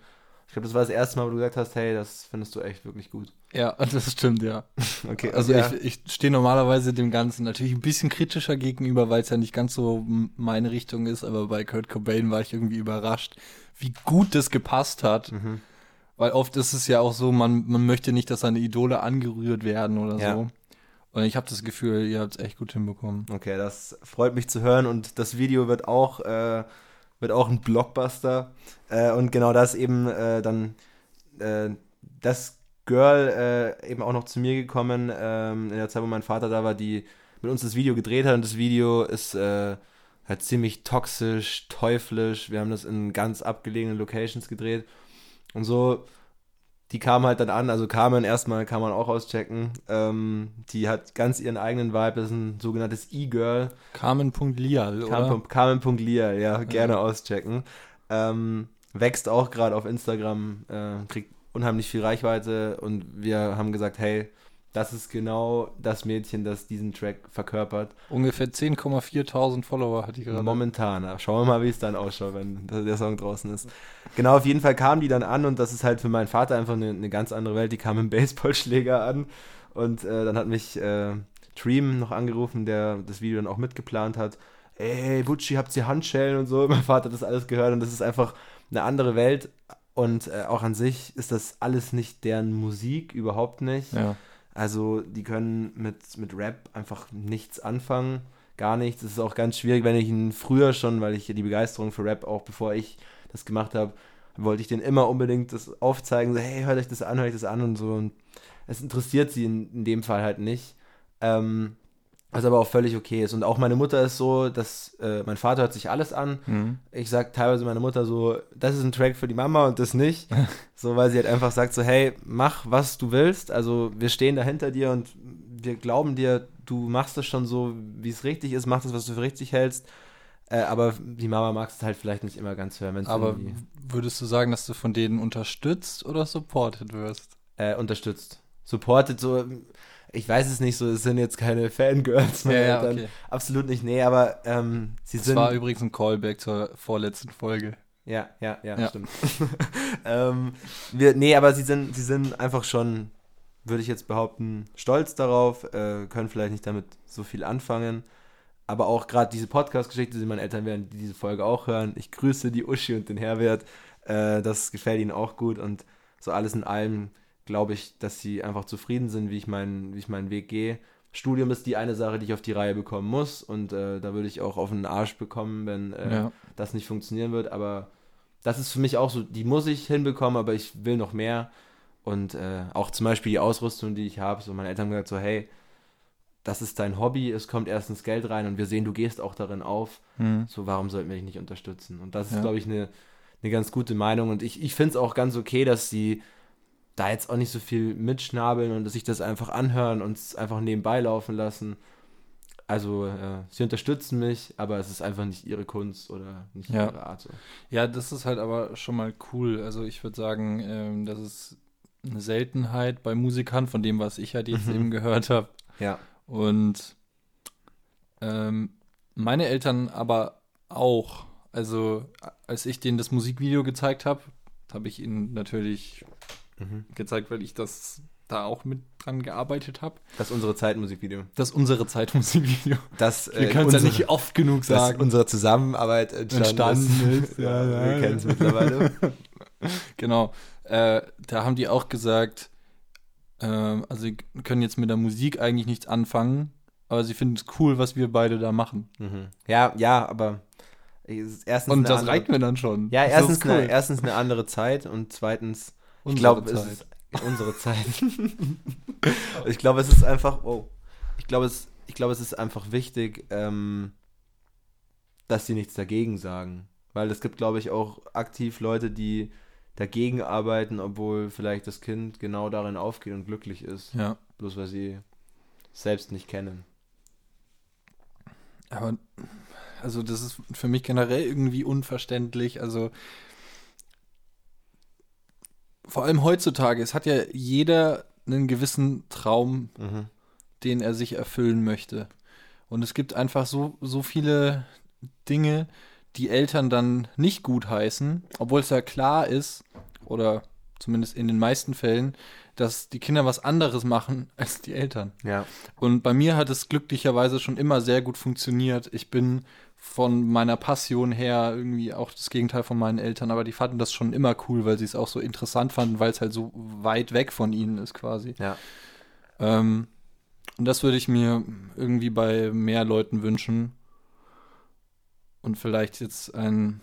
[SPEAKER 2] Ich glaube, das war das erste Mal, wo du gesagt hast, hey, das findest du echt wirklich gut.
[SPEAKER 1] Ja, [laughs] das stimmt, ja. [laughs]
[SPEAKER 2] Okay,
[SPEAKER 1] Also
[SPEAKER 2] ja.
[SPEAKER 1] ich, ich stehe normalerweise dem Ganzen natürlich ein bisschen kritischer gegenüber, weil es ja nicht ganz so meine Richtung ist, aber bei Kurt Cobain war ich irgendwie überrascht, wie gut das gepasst hat.
[SPEAKER 2] Mhm.
[SPEAKER 1] Weil oft ist es ja auch so, man, man möchte nicht, dass seine Idole angerührt werden oder
[SPEAKER 2] Ja.
[SPEAKER 1] so. Und ich habe das Gefühl, ihr habt es echt gut hinbekommen.
[SPEAKER 2] Okay, das freut mich zu hören und das Video wird auch, äh, wird auch ein Blockbuster. Äh, und genau das eben äh, dann äh, das Girl äh, eben auch noch zu mir gekommen, ähm, in der Zeit, wo mein Vater da war, die mit uns das Video gedreht hat und das Video ist äh, halt ziemlich toxisch, teuflisch. Wir haben das in ganz abgelegenen Locations gedreht und so. Die kam halt dann an, also Carmen erstmal kann man auch auschecken. Ähm, die hat ganz ihren eigenen Vibe, das ist ein sogenanntes E-Girl.
[SPEAKER 1] Carmen.lial, oder?
[SPEAKER 2] Carmen- Carmen.lia, ja, gerne auschecken. Ähm, wächst auch gerade auf Instagram, äh, kriegt unheimlich viel Reichweite und wir haben gesagt, hey, das ist genau das Mädchen, das diesen Track verkörpert.
[SPEAKER 1] Ungefähr 10,4 Follower hat die gerade.
[SPEAKER 2] Momentan. Schauen wir mal, wie es dann ausschaut, wenn der Song draußen ist. Genau, auf jeden Fall kam die dann an und das ist halt für meinen Vater einfach eine, eine ganz andere Welt. Die kam im Baseballschläger an und äh, dann hat mich äh, Dream noch angerufen, der das Video dann auch mitgeplant hat. Ey, Butchi, habt ihr Handschellen und so? [laughs] Mein Vater hat das alles gehört und das ist einfach eine andere Welt. Und äh, auch an sich ist das alles nicht deren Musik, überhaupt nicht.
[SPEAKER 1] Ja.
[SPEAKER 2] Also die können mit, mit Rap einfach nichts anfangen, gar nichts. Es ist auch ganz schwierig, wenn ich ihn früher schon, weil ich die Begeisterung für Rap auch bevor ich das gemacht habe, wollte ich denen immer unbedingt das aufzeigen, so hey, hört euch das an, hört euch das an und so. Und es interessiert sie in, in dem Fall halt nicht. Ähm, was aber auch völlig okay ist. Und auch meine Mutter ist so, dass äh, mein Vater hört sich alles an.
[SPEAKER 1] Mhm.
[SPEAKER 2] Ich sag teilweise meiner Mutter so, das ist ein Track für die Mama und das nicht. [laughs] so, weil sie halt einfach sagt so, hey, mach, was du willst. Also wir stehen da hinter dir und wir glauben dir, du machst das schon so, wie es richtig ist, machst das, was du für richtig hältst. Äh, aber die Mama mag es halt vielleicht nicht immer ganz hören, es
[SPEAKER 1] Aber
[SPEAKER 2] irgendwie
[SPEAKER 1] würdest du sagen, dass du von denen unterstützt oder supported wirst?
[SPEAKER 2] äh, unterstützt. Supported, so, ich weiß es nicht, so, es sind jetzt keine Fangirls. meine
[SPEAKER 1] Ja, ja,
[SPEAKER 2] Eltern.
[SPEAKER 1] okay.
[SPEAKER 2] Absolut nicht, nee, aber ähm, sie
[SPEAKER 1] Das
[SPEAKER 2] sind.
[SPEAKER 1] war übrigens ein Callback zur vorletzten Folge.
[SPEAKER 2] Ja, ja, ja,
[SPEAKER 1] Ja.
[SPEAKER 2] stimmt. [laughs] ähm, wir, nee, aber sie sind, sie sind einfach schon, würde ich jetzt behaupten, stolz darauf, äh, können vielleicht nicht damit so viel anfangen. Aber auch gerade diese Podcast-Geschichte, die meine Eltern werden diese Folge auch hören. Ich grüße die Uschi und den Herbert. Äh, das gefällt ihnen auch gut und so alles in allem glaube ich, dass sie einfach zufrieden sind, wie ich, meinen, wie ich meinen Weg gehe. Studium ist die eine Sache, die ich auf die Reihe bekommen muss und äh, da würde ich auch auf den Arsch bekommen, wenn äh,
[SPEAKER 1] Ja.
[SPEAKER 2] das nicht funktionieren wird. Aber das ist für mich auch so, die muss ich hinbekommen, aber ich will noch mehr. Und äh, auch zum Beispiel die Ausrüstung, die ich habe, so meine Eltern haben gesagt so, hey, das ist dein Hobby, es kommt erstens Geld rein und wir sehen, du gehst auch darin auf.
[SPEAKER 1] Hm.
[SPEAKER 2] So, warum sollten wir dich nicht unterstützen? Und das ist,
[SPEAKER 1] Ja.
[SPEAKER 2] glaube ich, eine, eine ganz gute Meinung. Und ich, ich finde es auch ganz okay, dass sie da jetzt auch nicht so viel mitschnabeln und dass sich das einfach anhören und es einfach nebenbei laufen lassen. Also, äh, sie unterstützen mich, aber es ist einfach nicht ihre Kunst oder nicht
[SPEAKER 1] Ja.
[SPEAKER 2] ihre Art. So.
[SPEAKER 1] Ja, das ist halt aber schon mal cool. Also ich würde sagen, ähm, das ist eine Seltenheit bei Musikern, von dem, was ich halt jetzt
[SPEAKER 2] Mhm.
[SPEAKER 1] eben gehört habe.
[SPEAKER 2] Ja.
[SPEAKER 1] Und ähm, meine Eltern aber auch. Also als ich denen das Musikvideo gezeigt habe, habe ich ihnen natürlich
[SPEAKER 2] Mhm.
[SPEAKER 1] gezeigt, weil ich das da auch mit dran gearbeitet habe.
[SPEAKER 2] Das ist unsere Zeitmusikvideo.
[SPEAKER 1] Das ist unsere Zeitmusikvideo.
[SPEAKER 2] Das,
[SPEAKER 1] Wir
[SPEAKER 2] äh,
[SPEAKER 1] können es ja nicht oft genug
[SPEAKER 2] dass
[SPEAKER 1] sagen.
[SPEAKER 2] unsere Zusammenarbeit entstanden, ist.
[SPEAKER 1] ist, ja, [laughs]
[SPEAKER 2] ja,
[SPEAKER 1] ja.
[SPEAKER 2] wir kennen es mittlerweile. [laughs]
[SPEAKER 1] Genau. Äh, da haben die auch gesagt, ähm, also sie können jetzt mit der Musik eigentlich nichts anfangen, aber sie finden es cool, was wir beide da machen.
[SPEAKER 2] mhm. Ja, ja, aber erstens
[SPEAKER 1] Und das
[SPEAKER 2] andere-
[SPEAKER 1] reicht mir dann schon.
[SPEAKER 2] Ja, erstens,
[SPEAKER 1] cool.
[SPEAKER 2] eine, erstens eine andere Zeit und zweitens, ich glaube, es ist [laughs] unsere Zeit. [laughs] ich glaube, es ist einfach, oh, ich glaube, es, ich glaube, es ist einfach wichtig, ähm, dass sie nichts dagegen sagen. Weil es gibt, glaube ich, auch aktiv Leute, die dagegen arbeiten, obwohl vielleicht das Kind genau darin aufgeht und glücklich ist,
[SPEAKER 1] Ja,
[SPEAKER 2] bloß weil sie selbst nicht kennen.
[SPEAKER 1] aber also das ist für mich generell irgendwie unverständlich. Also vor allem heutzutage, es hat ja jeder einen gewissen Traum,
[SPEAKER 2] Mhm.
[SPEAKER 1] den er sich erfüllen möchte. Und es gibt einfach so, so viele Dinge, die Eltern dann nicht gut heißen, obwohl es ja klar ist, oder zumindest in den meisten Fällen, dass die Kinder was anderes machen [laughs] als die Eltern.
[SPEAKER 2] Ja.
[SPEAKER 1] Und bei mir hat es glücklicherweise schon immer sehr gut funktioniert. Ich bin von meiner Passion her irgendwie auch das Gegenteil von meinen Eltern, aber die fanden das schon immer cool, weil sie es auch so interessant fanden, weil es halt so weit weg von ihnen ist quasi.
[SPEAKER 2] Ja.
[SPEAKER 1] Ähm, und das würde ich mir irgendwie bei mehr Leuten wünschen. Und vielleicht jetzt ein,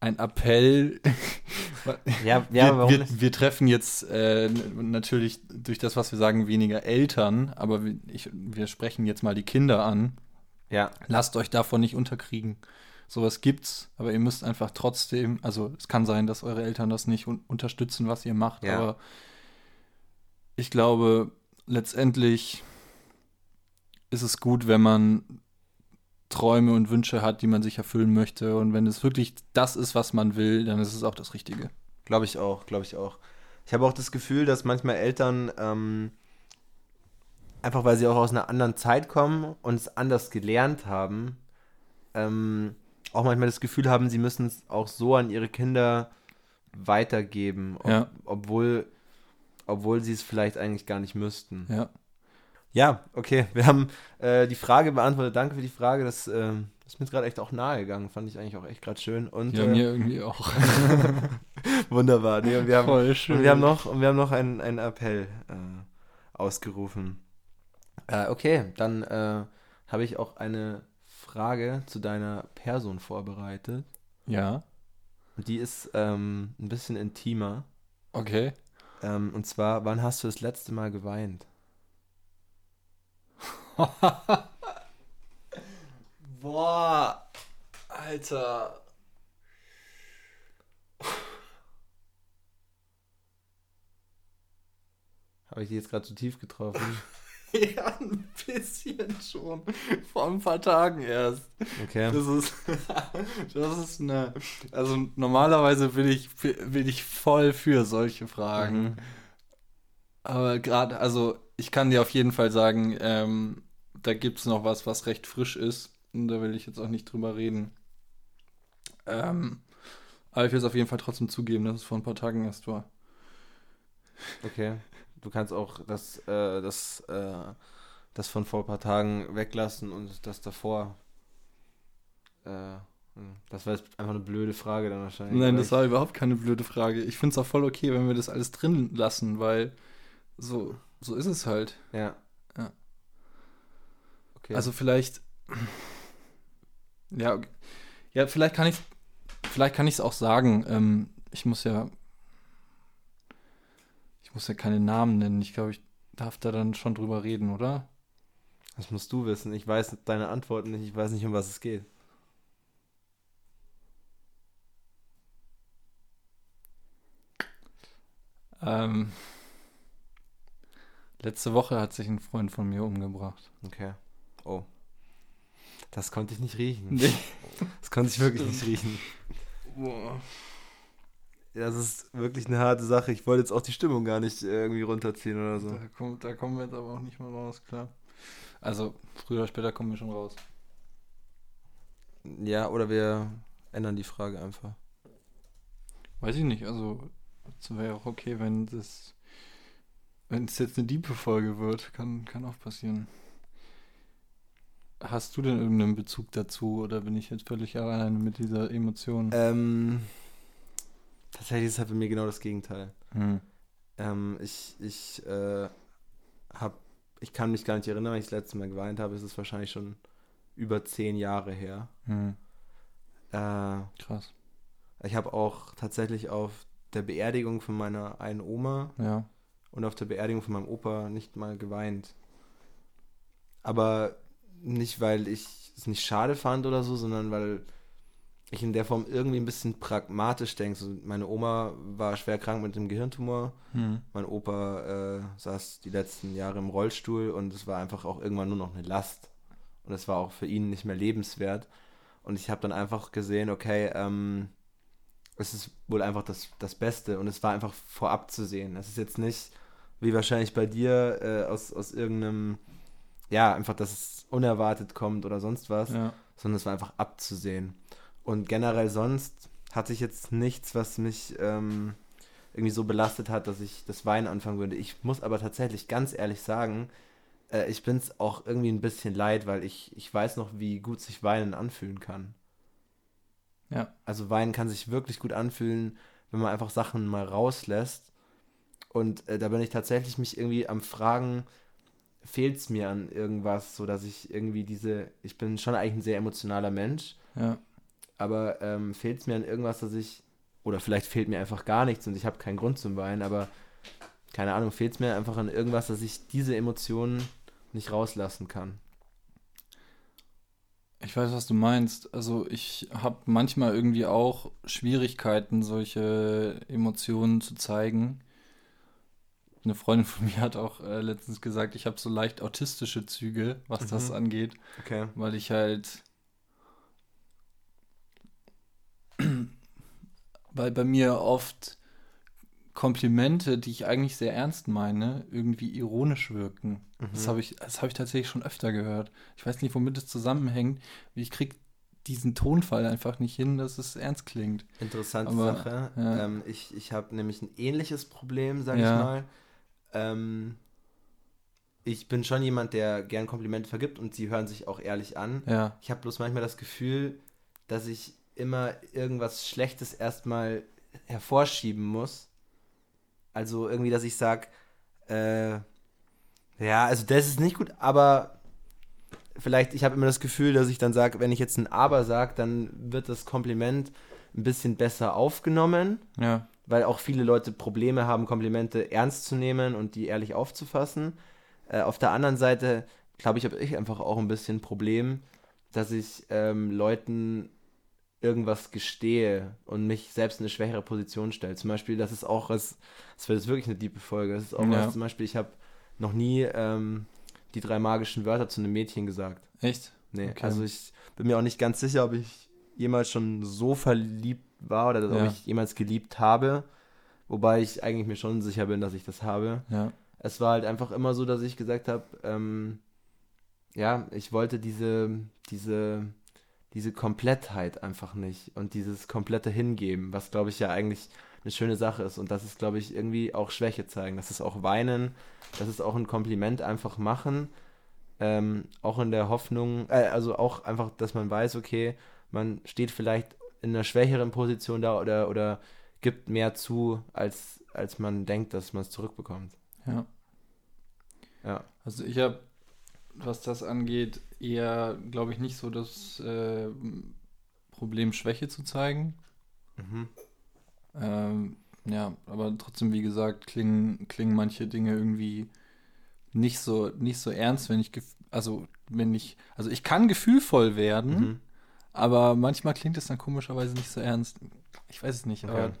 [SPEAKER 1] ein Appell. [laughs]
[SPEAKER 2] Ja, ja
[SPEAKER 1] wir,
[SPEAKER 2] warum
[SPEAKER 1] wir,
[SPEAKER 2] nicht?
[SPEAKER 1] wir treffen jetzt äh, natürlich durch das, was wir sagen, weniger Eltern, aber wir, ich, wir sprechen jetzt mal die Kinder an.
[SPEAKER 2] Ja.
[SPEAKER 1] Lasst euch davon nicht unterkriegen. Sowas gibt's, aber ihr müsst einfach trotzdem, also es kann sein, dass eure Eltern das nicht un unterstützen, was ihr macht,
[SPEAKER 2] Ja.
[SPEAKER 1] aber ich glaube, letztendlich ist es gut, wenn man Träume und Wünsche hat, die man sich erfüllen möchte. Und wenn es wirklich das ist, was man will, dann ist es auch das Richtige.
[SPEAKER 2] Glaube ich auch, glaube ich auch. Ich habe auch das Gefühl, dass manchmal Eltern, ähm, einfach weil sie auch aus einer anderen Zeit kommen und es anders gelernt haben, ähm, auch manchmal das Gefühl haben, sie müssen es auch so an ihre Kinder weitergeben, ob,
[SPEAKER 1] Ja.
[SPEAKER 2] obwohl, obwohl sie es vielleicht eigentlich gar nicht müssten.
[SPEAKER 1] Ja.
[SPEAKER 2] Ja, okay. Wir haben äh, die Frage beantwortet. Danke für die Frage. Das ähm, ist mir gerade echt auch nahe gegangen. Fand ich eigentlich auch echt gerade schön. Und
[SPEAKER 1] Ja,
[SPEAKER 2] äh,
[SPEAKER 1] mir irgendwie auch. [laughs]
[SPEAKER 2] wunderbar. Nee, und wir haben,
[SPEAKER 1] Voll schön.
[SPEAKER 2] und wir haben noch, und wir haben noch einen, einen Appell äh, ausgerufen. Äh, okay, dann äh, habe ich auch eine Frage zu deiner Person vorbereitet.
[SPEAKER 1] Ja,
[SPEAKER 2] die ist ähm, ein bisschen intimer.
[SPEAKER 1] okay.
[SPEAKER 2] Ähm, und zwar, wann hast du das letzte Mal geweint? [laughs]
[SPEAKER 1] Boah, Alter.
[SPEAKER 2] Habe ich die jetzt gerade zu tief getroffen? [laughs]
[SPEAKER 1] Ja, ein bisschen schon. Vor ein paar Tagen erst.
[SPEAKER 2] Okay.
[SPEAKER 1] Das ist, [laughs] das ist eine. Also normalerweise bin ich, bin ich voll für solche Fragen.
[SPEAKER 2] Mhm.
[SPEAKER 1] Aber gerade, also ich kann dir auf jeden Fall sagen, ähm, da gibt es noch was, was recht frisch ist. Und da will ich jetzt auch nicht drüber reden. Ähm, aber ich will es auf jeden Fall trotzdem zugeben, dass es vor ein paar Tagen erst war.
[SPEAKER 2] Okay. Du kannst auch das, äh, das, äh, das von vor ein paar Tagen weglassen und das davor. Äh, hm, das war jetzt einfach eine blöde Frage dann wahrscheinlich.
[SPEAKER 1] Nein, das war überhaupt keine blöde Frage. Ich finde es auch voll okay, wenn wir das alles drin lassen, weil so, so ist es halt.
[SPEAKER 2] Ja.
[SPEAKER 1] Ja.
[SPEAKER 2] Okay.
[SPEAKER 1] Also vielleicht. [sniffs] Ja, okay. ja, vielleicht kann ich vielleicht kann ich es auch sagen. Ähm, ich muss ja. Ich muss ja keine Namen nennen. Ich glaube, ich darf da dann schon drüber reden, oder?
[SPEAKER 2] das musst du wissen. Ich weiß deine Antworten nicht. Ich weiß nicht, um was es geht.
[SPEAKER 1] Ähm, letzte Woche hat sich ein Freund von mir umgebracht.
[SPEAKER 2] Okay. Oh. Das konnte ich nicht riechen.
[SPEAKER 1] Nee.
[SPEAKER 2] Das konnte ich wirklich nicht riechen.
[SPEAKER 1] Boah.
[SPEAKER 2] Das ist wirklich eine harte Sache. Ich wollte jetzt auch die Stimmung gar nicht äh, irgendwie runterziehen oder so.
[SPEAKER 1] Da, kommt, da kommen wir jetzt aber auch nicht mal raus, klar. Also, früher oder später kommen wir schon raus.
[SPEAKER 2] Ja, oder wir ändern die Frage einfach.
[SPEAKER 1] Weiß ich nicht, also es wäre auch okay, wenn das wenn es jetzt eine Diebe-Folge wird, kann, kann auch passieren. Hast du denn irgendeinen Bezug dazu oder bin ich jetzt völlig alleine mit dieser Emotion?
[SPEAKER 2] Ähm, tatsächlich ist es halt bei mir genau das Gegenteil.
[SPEAKER 1] Hm.
[SPEAKER 2] Ähm, ich ich äh, hab, ich kann mich gar nicht erinnern, wenn ich das letzte Mal geweint habe. Es ist wahrscheinlich schon über zehn Jahre her.
[SPEAKER 1] Hm.
[SPEAKER 2] Äh,
[SPEAKER 1] Krass.
[SPEAKER 2] ich habe auch tatsächlich auf der Beerdigung von meiner einen Oma
[SPEAKER 1] Ja.
[SPEAKER 2] und auf der Beerdigung von meinem Opa nicht mal geweint. Aber nicht, weil ich es nicht schade fand oder so, sondern weil ich in der Form irgendwie ein bisschen pragmatisch denke. So, meine Oma war schwer krank mit dem Gehirntumor.
[SPEAKER 1] Hm.
[SPEAKER 2] Mein Opa äh, saß die letzten Jahre im Rollstuhl und es war einfach auch irgendwann nur noch eine Last. Und es war auch für ihn nicht mehr lebenswert. Und ich habe dann einfach gesehen, okay, ähm, es ist wohl einfach das, das Beste und es war einfach vorab zu sehen. Es ist jetzt nicht, wie wahrscheinlich bei dir, äh, aus, aus irgendeinem, ja, einfach, dass es unerwartet kommt oder sonst was,
[SPEAKER 1] Ja.
[SPEAKER 2] sondern es war einfach abzusehen. Und generell sonst hatte ich jetzt nichts, was mich ähm, irgendwie so belastet hat, dass ich das Weinen anfangen würde. Ich muss aber tatsächlich ganz ehrlich sagen, äh, ich bin es auch irgendwie ein bisschen leid, weil ich, ich weiß noch, wie gut sich Weinen anfühlen kann.
[SPEAKER 1] Ja.
[SPEAKER 2] Also Weinen kann sich wirklich gut anfühlen, wenn man einfach Sachen mal rauslässt. Und äh, da bin ich tatsächlich mich irgendwie am Fragen, fehlt es mir an irgendwas, so dass ich irgendwie diese, ich bin schon eigentlich ein sehr emotionaler Mensch,
[SPEAKER 1] Ja.
[SPEAKER 2] Aber ähm, fehlt es mir an irgendwas, dass ich, oder vielleicht fehlt mir einfach gar nichts und ich habe keinen Grund zum Weinen, aber keine Ahnung, fehlt es mir einfach an irgendwas, dass ich diese Emotionen nicht rauslassen kann.
[SPEAKER 1] Ich weiß, was du meinst. Also ich habe manchmal irgendwie auch Schwierigkeiten, solche Emotionen zu zeigen. Eine Freundin von [laughs] mir hat auch äh, letztens gesagt, ich habe so leicht autistische Züge, was das
[SPEAKER 2] Mhm.
[SPEAKER 1] angeht,
[SPEAKER 2] Okay.
[SPEAKER 1] weil ich halt, weil bei mir oft Komplimente, die ich eigentlich sehr ernst meine, irgendwie ironisch wirken. Das
[SPEAKER 2] Mhm.
[SPEAKER 1] habe ich, das habe ich tatsächlich schon öfter gehört. Ich weiß nicht, womit es zusammenhängt. Ich kriege diesen Tonfall einfach nicht hin, dass es ernst klingt.
[SPEAKER 2] Interessante
[SPEAKER 1] Aber,
[SPEAKER 2] Sache.
[SPEAKER 1] ja.
[SPEAKER 2] Ähm, ich ich habe nämlich ein ähnliches Problem, sag
[SPEAKER 1] Ja.
[SPEAKER 2] ich mal. Ähm, ich bin schon jemand, der gern Komplimente vergibt und sie hören sich auch ehrlich an.
[SPEAKER 1] Ja,
[SPEAKER 2] Ich habe bloß manchmal das Gefühl, dass ich immer irgendwas Schlechtes erstmal hervorschieben muss. Also irgendwie, dass ich sage, äh, ja, also das ist nicht gut, aber vielleicht, ich habe immer das Gefühl, dass ich dann sage, wenn ich jetzt ein Aber sage, dann wird das Kompliment ein bisschen besser aufgenommen,
[SPEAKER 1] ja,
[SPEAKER 2] weil auch viele Leute Probleme haben, Komplimente ernst zu nehmen und die ehrlich aufzufassen. Äh, auf der anderen Seite, glaube ich, habe ich einfach auch ein bisschen ein Problem, dass ich ähm, Leuten irgendwas gestehe und mich selbst in eine schwächere Position stelle. Zum Beispiel, das ist auch was, das wird jetzt wirklich eine diepe Folge. Das ist auch
[SPEAKER 1] Ja.
[SPEAKER 2] was, zum Beispiel, ich habe noch nie ähm, die drei magischen Wörter zu einem Mädchen gesagt.
[SPEAKER 1] Echt?
[SPEAKER 2] Nee,
[SPEAKER 1] Okay.
[SPEAKER 2] also ich bin mir auch nicht ganz sicher, ob ich jemals schon so verliebt war oder
[SPEAKER 1] Ja.
[SPEAKER 2] ob ich jemals geliebt habe. Wobei ich eigentlich mir schon sicher bin, dass ich das habe.
[SPEAKER 1] Ja.
[SPEAKER 2] Es war halt einfach immer so, dass ich gesagt habe, ähm, ja, ich wollte diese, diese, diese Komplettheit einfach nicht und dieses komplette Hingeben, was glaube ich ja eigentlich eine schöne Sache ist. Und das ist, glaube ich, irgendwie auch Schwäche zeigen. Das ist auch weinen, das ist auch ein Kompliment einfach machen. Ähm, auch in der Hoffnung, äh, also auch einfach, dass man weiß, okay, man steht vielleicht in einer schwächeren Position da oder, oder gibt mehr zu, als, als man denkt, dass man es zurückbekommt.
[SPEAKER 1] Ja.
[SPEAKER 2] Ja.
[SPEAKER 1] Also ich habe, was das angeht, eher, glaube ich, nicht so das äh, Problem, Schwäche zu zeigen.
[SPEAKER 2] Mhm.
[SPEAKER 1] Ähm, ja, aber trotzdem, wie gesagt, klingen, klingen manche Dinge irgendwie nicht so, nicht so ernst, wenn ich, also wenn ich, also ich kann gefühlvoll werden,
[SPEAKER 2] Mhm.
[SPEAKER 1] aber manchmal klingt es dann komischerweise nicht so ernst. Ich weiß es nicht, aber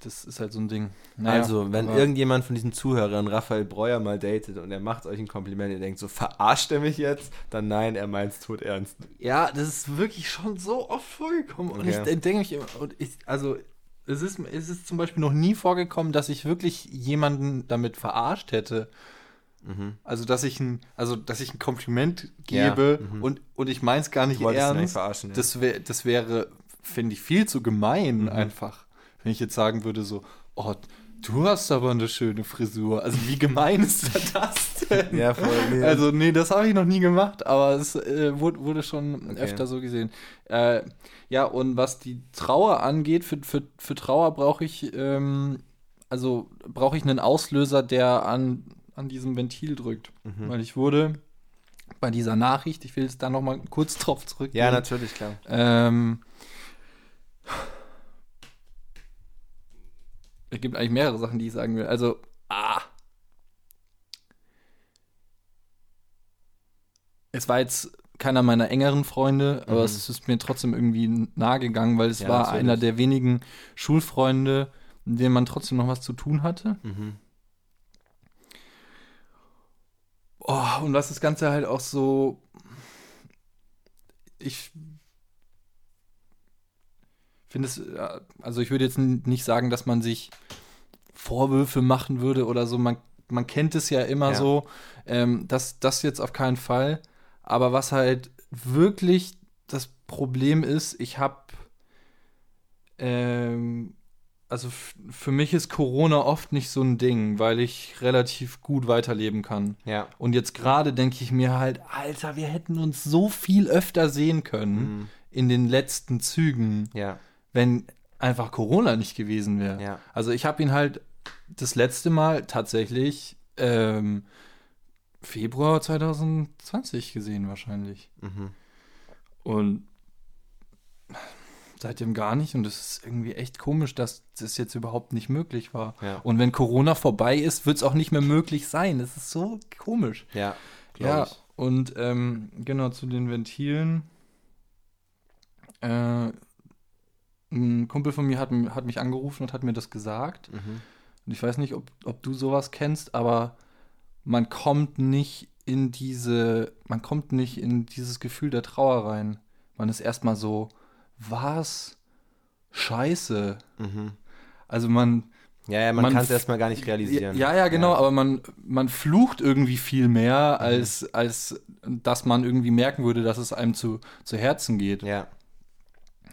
[SPEAKER 1] das ist halt so ein Ding. Naja,
[SPEAKER 2] also, wenn irgendjemand von diesen Zuhörern Raphael Breuer mal datet und er macht euch ein Kompliment, ihr denkt so, verarscht er mich jetzt? Dann nein, er meint's tot ernst.
[SPEAKER 1] Ja, das ist wirklich schon so oft vorgekommen. Und
[SPEAKER 2] Okay.
[SPEAKER 1] ich denke mich immer, und ich, also es ist, es ist zum Beispiel noch nie vorgekommen, dass ich wirklich jemanden damit verarscht hätte.
[SPEAKER 2] Mhm.
[SPEAKER 1] Also dass ich ein, also dass ich ein Kompliment
[SPEAKER 2] Ja,
[SPEAKER 1] gebe
[SPEAKER 2] mhm.
[SPEAKER 1] und, und ich meine es gar nicht
[SPEAKER 2] ihn nicht
[SPEAKER 1] ernst.
[SPEAKER 2] verarschen. Ja.
[SPEAKER 1] Das, wär, das wäre, finde ich, viel zu gemein
[SPEAKER 2] Mhm.
[SPEAKER 1] einfach. Wenn ich jetzt sagen würde so, oh, du hast aber eine schöne Frisur. Also wie gemein [laughs] ist das denn?
[SPEAKER 2] ja, voll. Nee.
[SPEAKER 1] Also, nee, das habe ich noch nie gemacht, aber es äh, wurde, wurde schon
[SPEAKER 2] Okay.
[SPEAKER 1] öfter so gesehen. Äh, ja, und was die Trauer angeht, für, für, für Trauer brauche ich, ähm, also brauche ich einen Auslöser, der an, an diesem Ventil drückt.
[SPEAKER 2] Mhm.
[SPEAKER 1] Weil ich wurde bei dieser Nachricht, ich will jetzt da nochmal kurz drauf zurück.
[SPEAKER 2] ja, natürlich, klar.
[SPEAKER 1] Ähm, es gibt eigentlich mehrere Sachen, die ich sagen will. Also, ah. Es war jetzt keiner meiner engeren Freunde, aber
[SPEAKER 2] Mhm.
[SPEAKER 1] es ist mir trotzdem irgendwie nahe gegangen, weil es
[SPEAKER 2] Ja,
[SPEAKER 1] war
[SPEAKER 2] natürlich.
[SPEAKER 1] einer der wenigen Schulfreunde, mit denen man trotzdem noch was zu tun hatte.
[SPEAKER 2] Mhm.
[SPEAKER 1] Oh, und was das Ganze halt auch so. Ich finde es, äh, also ich würde jetzt nicht sagen, dass man sich Vorwürfe machen würde oder so. Man, man kennt es ja immer
[SPEAKER 2] Ja.
[SPEAKER 1] so. Ähm, das, das jetzt auf keinen Fall. Aber was halt wirklich das Problem ist, ich habe, ähm, also für mich ist Corona oft nicht so ein Ding, weil ich relativ gut weiterleben kann.
[SPEAKER 2] Ja.
[SPEAKER 1] Und jetzt gerade denke ich mir halt, Alter, wir hätten uns so viel öfter sehen können
[SPEAKER 2] Mhm.
[SPEAKER 1] in den letzten Zügen,
[SPEAKER 2] Ja.
[SPEAKER 1] Wenn einfach Corona nicht gewesen wäre.
[SPEAKER 2] Ja.
[SPEAKER 1] Also ich habe ihn halt das letzte Mal tatsächlich ähm, Februar 2020 gesehen wahrscheinlich.
[SPEAKER 2] Mhm.
[SPEAKER 1] Und seitdem gar nicht. Und es ist irgendwie echt komisch, dass das jetzt überhaupt nicht möglich war.
[SPEAKER 2] Ja.
[SPEAKER 1] Und wenn Corona vorbei ist, wird es auch nicht mehr möglich sein. Das ist so komisch.
[SPEAKER 2] Ja.
[SPEAKER 1] Ja,
[SPEAKER 2] ich.
[SPEAKER 1] und ähm, genau zu den Ventilen. Äh, ein Kumpel von mir hat, hat mich angerufen und hat mir das gesagt.
[SPEAKER 2] Mhm.
[SPEAKER 1] Und ich weiß nicht, ob, ob du sowas kennst, aber man kommt nicht in diese, man kommt nicht in dieses Gefühl der Trauer rein. Man ist erstmal so, was? Scheiße.
[SPEAKER 2] Mhm.
[SPEAKER 1] Also man,
[SPEAKER 2] Ja, ja, man,
[SPEAKER 1] Man
[SPEAKER 2] kann es erstmal gar nicht realisieren.
[SPEAKER 1] Ja, ja, genau,
[SPEAKER 2] Ja. Mhm.
[SPEAKER 1] aber man, man flucht irgendwie viel mehr, als, als dass man irgendwie merken würde, dass es einem zu, zu Herzen geht.
[SPEAKER 2] Ja.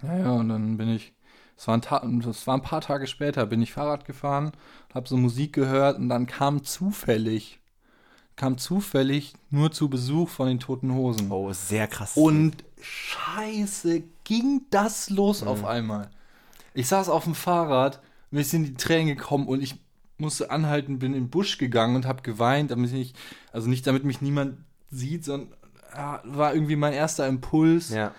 [SPEAKER 1] Ja, ja, und dann bin ich, es war, war ein paar Tage später, bin ich Fahrrad gefahren, habe so Musik gehört und dann kam zufällig, kam zufällig nur zu Besuch von den Toten Hosen.
[SPEAKER 2] Oh, sehr krass.
[SPEAKER 1] Und scheiße, ging das los
[SPEAKER 2] Mhm.
[SPEAKER 1] auf einmal. Ich saß auf dem Fahrrad, mir sind die Tränen gekommen und ich musste anhalten, bin in den Busch gegangen und habe geweint, damit ich, also nicht damit mich niemand sieht, sondern ja, war irgendwie mein erster Impuls.
[SPEAKER 2] Ja.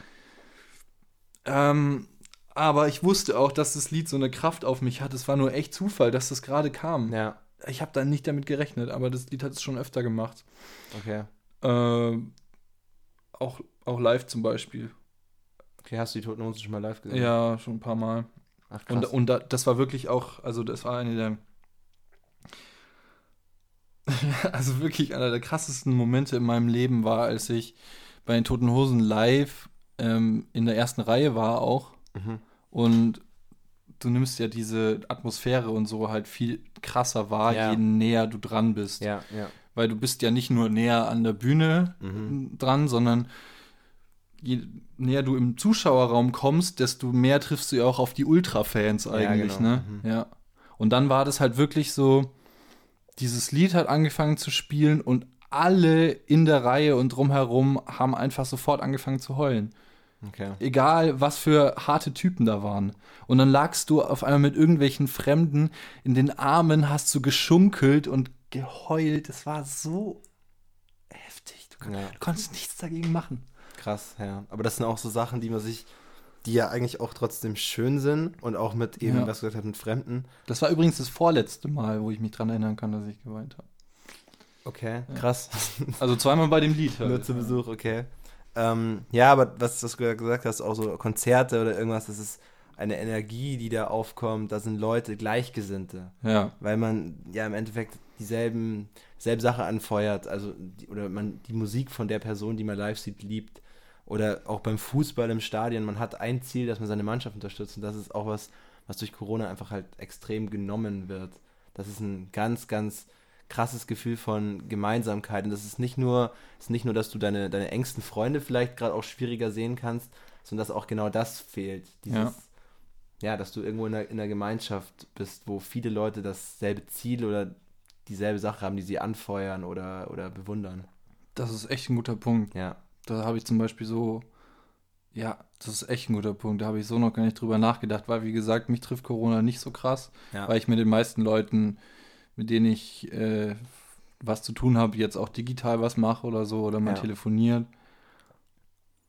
[SPEAKER 1] Ähm, aber ich wusste auch, dass das Lied so eine Kraft auf mich hat. Es war nur echt Zufall, dass das gerade kam.
[SPEAKER 2] Ja.
[SPEAKER 1] Ich habe da nicht damit gerechnet, aber das Lied hat es schon öfter gemacht.
[SPEAKER 2] Okay.
[SPEAKER 1] Ähm, auch, auch live zum Beispiel.
[SPEAKER 2] Okay, hast du die Toten Hosen schon mal live gesehen?
[SPEAKER 1] Ja, schon ein paar Mal.
[SPEAKER 2] Ach,
[SPEAKER 1] Und, und da, das war wirklich auch, also das war eine der. [laughs] Also wirklich einer der krassesten Momente in meinem Leben war, als ich bei den Toten Hosen live ähm, in der ersten Reihe war auch.
[SPEAKER 2] Mhm.
[SPEAKER 1] Und du nimmst ja diese Atmosphäre und so halt viel krasser wahr,
[SPEAKER 2] Ja.
[SPEAKER 1] je näher du dran bist.
[SPEAKER 2] Ja, ja.
[SPEAKER 1] Weil du bist ja nicht nur näher an der Bühne
[SPEAKER 2] Mhm.
[SPEAKER 1] dran, sondern je näher du im Zuschauerraum kommst, desto mehr triffst du ja auch auf die Ultra-Fans eigentlich,
[SPEAKER 2] genau.
[SPEAKER 1] ne?
[SPEAKER 2] Mhm.
[SPEAKER 1] Ja. Und dann war das halt wirklich so, dieses Lied hat angefangen zu spielen und alle in der Reihe und drumherum haben einfach sofort angefangen zu heulen.
[SPEAKER 2] Okay.
[SPEAKER 1] Egal, was für harte Typen da waren. Und dann lagst du auf einmal mit irgendwelchen Fremden in den Armen, hast du geschunkelt und geheult. Es war so heftig. Du,
[SPEAKER 2] Ja.
[SPEAKER 1] du konntest nichts dagegen machen.
[SPEAKER 2] Krass, ja. Aber das sind auch so Sachen, die man sich, die ja eigentlich auch trotzdem schön sind und auch mit eben,
[SPEAKER 1] Ja.
[SPEAKER 2] was du gesagt hast, mit Fremden.
[SPEAKER 1] Das war übrigens das vorletzte Mal, wo ich mich dran erinnern kann, dass ich geweint habe.
[SPEAKER 2] Okay, krass. [laughs]
[SPEAKER 1] Also zweimal bei dem Lied.
[SPEAKER 2] Nur
[SPEAKER 1] Halt.
[SPEAKER 2] zu Besuch, okay. Ähm, ja, aber was, du gesagt hast, auch so Konzerte oder irgendwas, das ist eine Energie, die da aufkommt. Da sind Leute, Gleichgesinnte.
[SPEAKER 1] Ja,
[SPEAKER 2] Weil man ja im Endeffekt dieselben, dieselbe Sache anfeuert. Also, oder man die Musik von der Person, die man live sieht, liebt. Oder auch beim Fußball im Stadion. Man hat ein Ziel, dass man seine Mannschaft unterstützt. Und das ist auch was, was durch Corona einfach halt extrem genommen wird. Das ist ein ganz, ganz krasses Gefühl von Gemeinsamkeit. Und das ist nicht nur, ist nicht nur, dass du deine, deine engsten Freunde vielleicht gerade auch schwieriger sehen kannst, sondern dass auch genau das fehlt. Dieses,
[SPEAKER 1] Ja.
[SPEAKER 2] ja. dass du irgendwo in einer, in einer Gemeinschaft bist, wo viele Leute dasselbe Ziel oder dieselbe Sache haben, die sie anfeuern oder, oder bewundern.
[SPEAKER 1] das ist echt ein guter Punkt.
[SPEAKER 2] Ja.
[SPEAKER 1] Da habe ich zum Beispiel so, ja, das ist echt ein guter Punkt. Da habe ich so noch gar nicht drüber nachgedacht, weil wie gesagt, mich trifft Corona nicht so krass,
[SPEAKER 2] Ja.
[SPEAKER 1] weil ich mit den meisten Leuten, mit denen ich äh, was zu tun habe, jetzt auch digital was mache oder so oder mal
[SPEAKER 2] Ja.
[SPEAKER 1] telefoniert.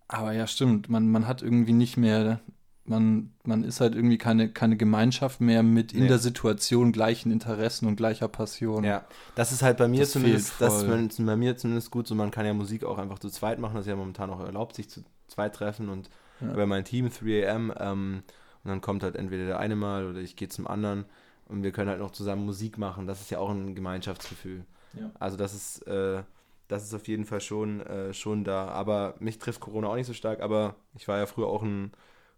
[SPEAKER 1] Aber ja, stimmt, man, man hat irgendwie nicht mehr, man, man ist halt irgendwie keine, keine Gemeinschaft mehr mit in
[SPEAKER 2] Nee.
[SPEAKER 1] der Situation gleichen Interessen und gleicher Passion.
[SPEAKER 2] Ja, das ist halt bei mir
[SPEAKER 1] Das
[SPEAKER 2] zumindest, das ist bei mir zumindest gut, so man kann ja Musik auch einfach zu zweit machen, das ist ja momentan auch erlaubt, sich zu zweit treffen und
[SPEAKER 1] Ja.
[SPEAKER 2] bei meinem Team 3am ähm, und dann kommt halt entweder der eine mal oder ich gehe zum anderen und wir können halt noch zusammen Musik machen, das ist ja auch ein Gemeinschaftsgefühl.
[SPEAKER 1] Ja.
[SPEAKER 2] Also das ist, äh, das ist auf jeden Fall schon, äh, schon da, aber mich trifft Corona auch nicht so stark, aber ich war ja früher auch ein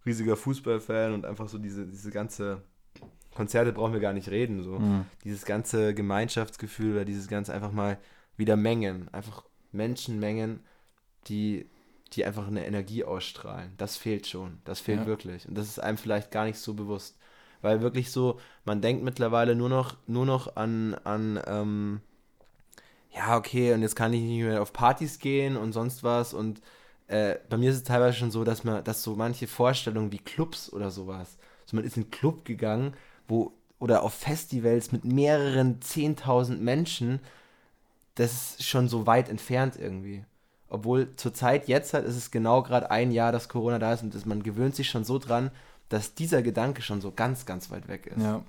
[SPEAKER 2] riesiger Fußballfan und einfach so diese, diese ganze Konzerte brauchen wir gar nicht reden, so
[SPEAKER 1] Mhm.
[SPEAKER 2] dieses ganze Gemeinschaftsgefühl oder dieses ganze einfach mal wieder Mengen, einfach Menschenmengen, die, die einfach eine Energie ausstrahlen. Das fehlt schon. Das fehlt
[SPEAKER 1] Ja.
[SPEAKER 2] wirklich. Und das ist einem vielleicht gar nicht so bewusst. Weil wirklich so, man denkt mittlerweile nur noch, nur noch an, an ähm, ja, okay, und jetzt kann ich nicht mehr auf Partys gehen und sonst was. Und äh, bei mir ist es teilweise schon so, dass man, dass so manche Vorstellungen wie Clubs oder sowas, so man ist in einen Club gegangen, wo, oder auf Festivals mit mehreren 10.000 Menschen, das ist schon so weit entfernt irgendwie. Obwohl zur Zeit jetzt halt ist es genau gerade ein Jahr, dass Corona da ist und man gewöhnt sich schon so dran, dass dieser Gedanke schon so ganz, ganz weit weg ist.
[SPEAKER 1] Ja.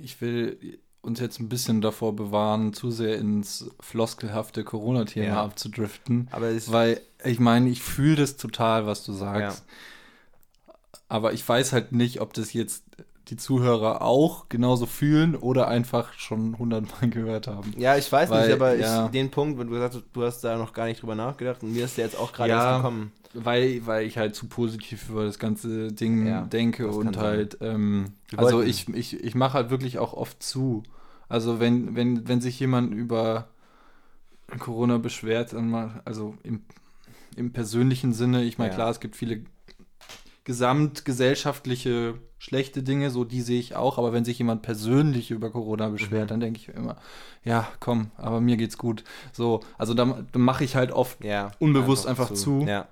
[SPEAKER 1] Ich will uns jetzt ein bisschen davor bewahren, zu sehr ins floskelhafte Corona-Thema
[SPEAKER 2] Ja.
[SPEAKER 1] abzudriften.
[SPEAKER 2] Aber
[SPEAKER 1] Weil ich meine, ich fühle das total, was du sagst. Aber ich weiß halt nicht, ob das jetzt die Zuhörer auch genauso fühlen oder einfach schon hundertmal [laughs] gehört haben.
[SPEAKER 2] Ja, ich weiß
[SPEAKER 1] Weil,
[SPEAKER 2] nicht, aber
[SPEAKER 1] ja.
[SPEAKER 2] ich, den Punkt, wenn du gesagt hast, du hast da noch gar nicht drüber nachgedacht und mir ist der jetzt auch gerade
[SPEAKER 1] Ja.
[SPEAKER 2] erst gekommen.
[SPEAKER 1] Weil, weil ich halt zu positiv über das ganze Ding
[SPEAKER 2] Ja,
[SPEAKER 1] denke und halt, ähm, also ich, ich, ich mache halt wirklich auch oft zu. Also wenn, wenn, wenn sich jemand über Corona beschwert, dann mal, also im, im persönlichen Sinne, ich meine, klar, es gibt viele gesamtgesellschaftliche schlechte Dinge, so die sehe ich auch, aber wenn sich jemand persönlich über Corona beschwert,
[SPEAKER 2] Mhm.
[SPEAKER 1] dann denke ich immer, ja, komm, aber mir geht's gut. So, also da, da mache ich halt oft
[SPEAKER 2] Ja.
[SPEAKER 1] Unbewusst einfach zu.
[SPEAKER 2] Ja.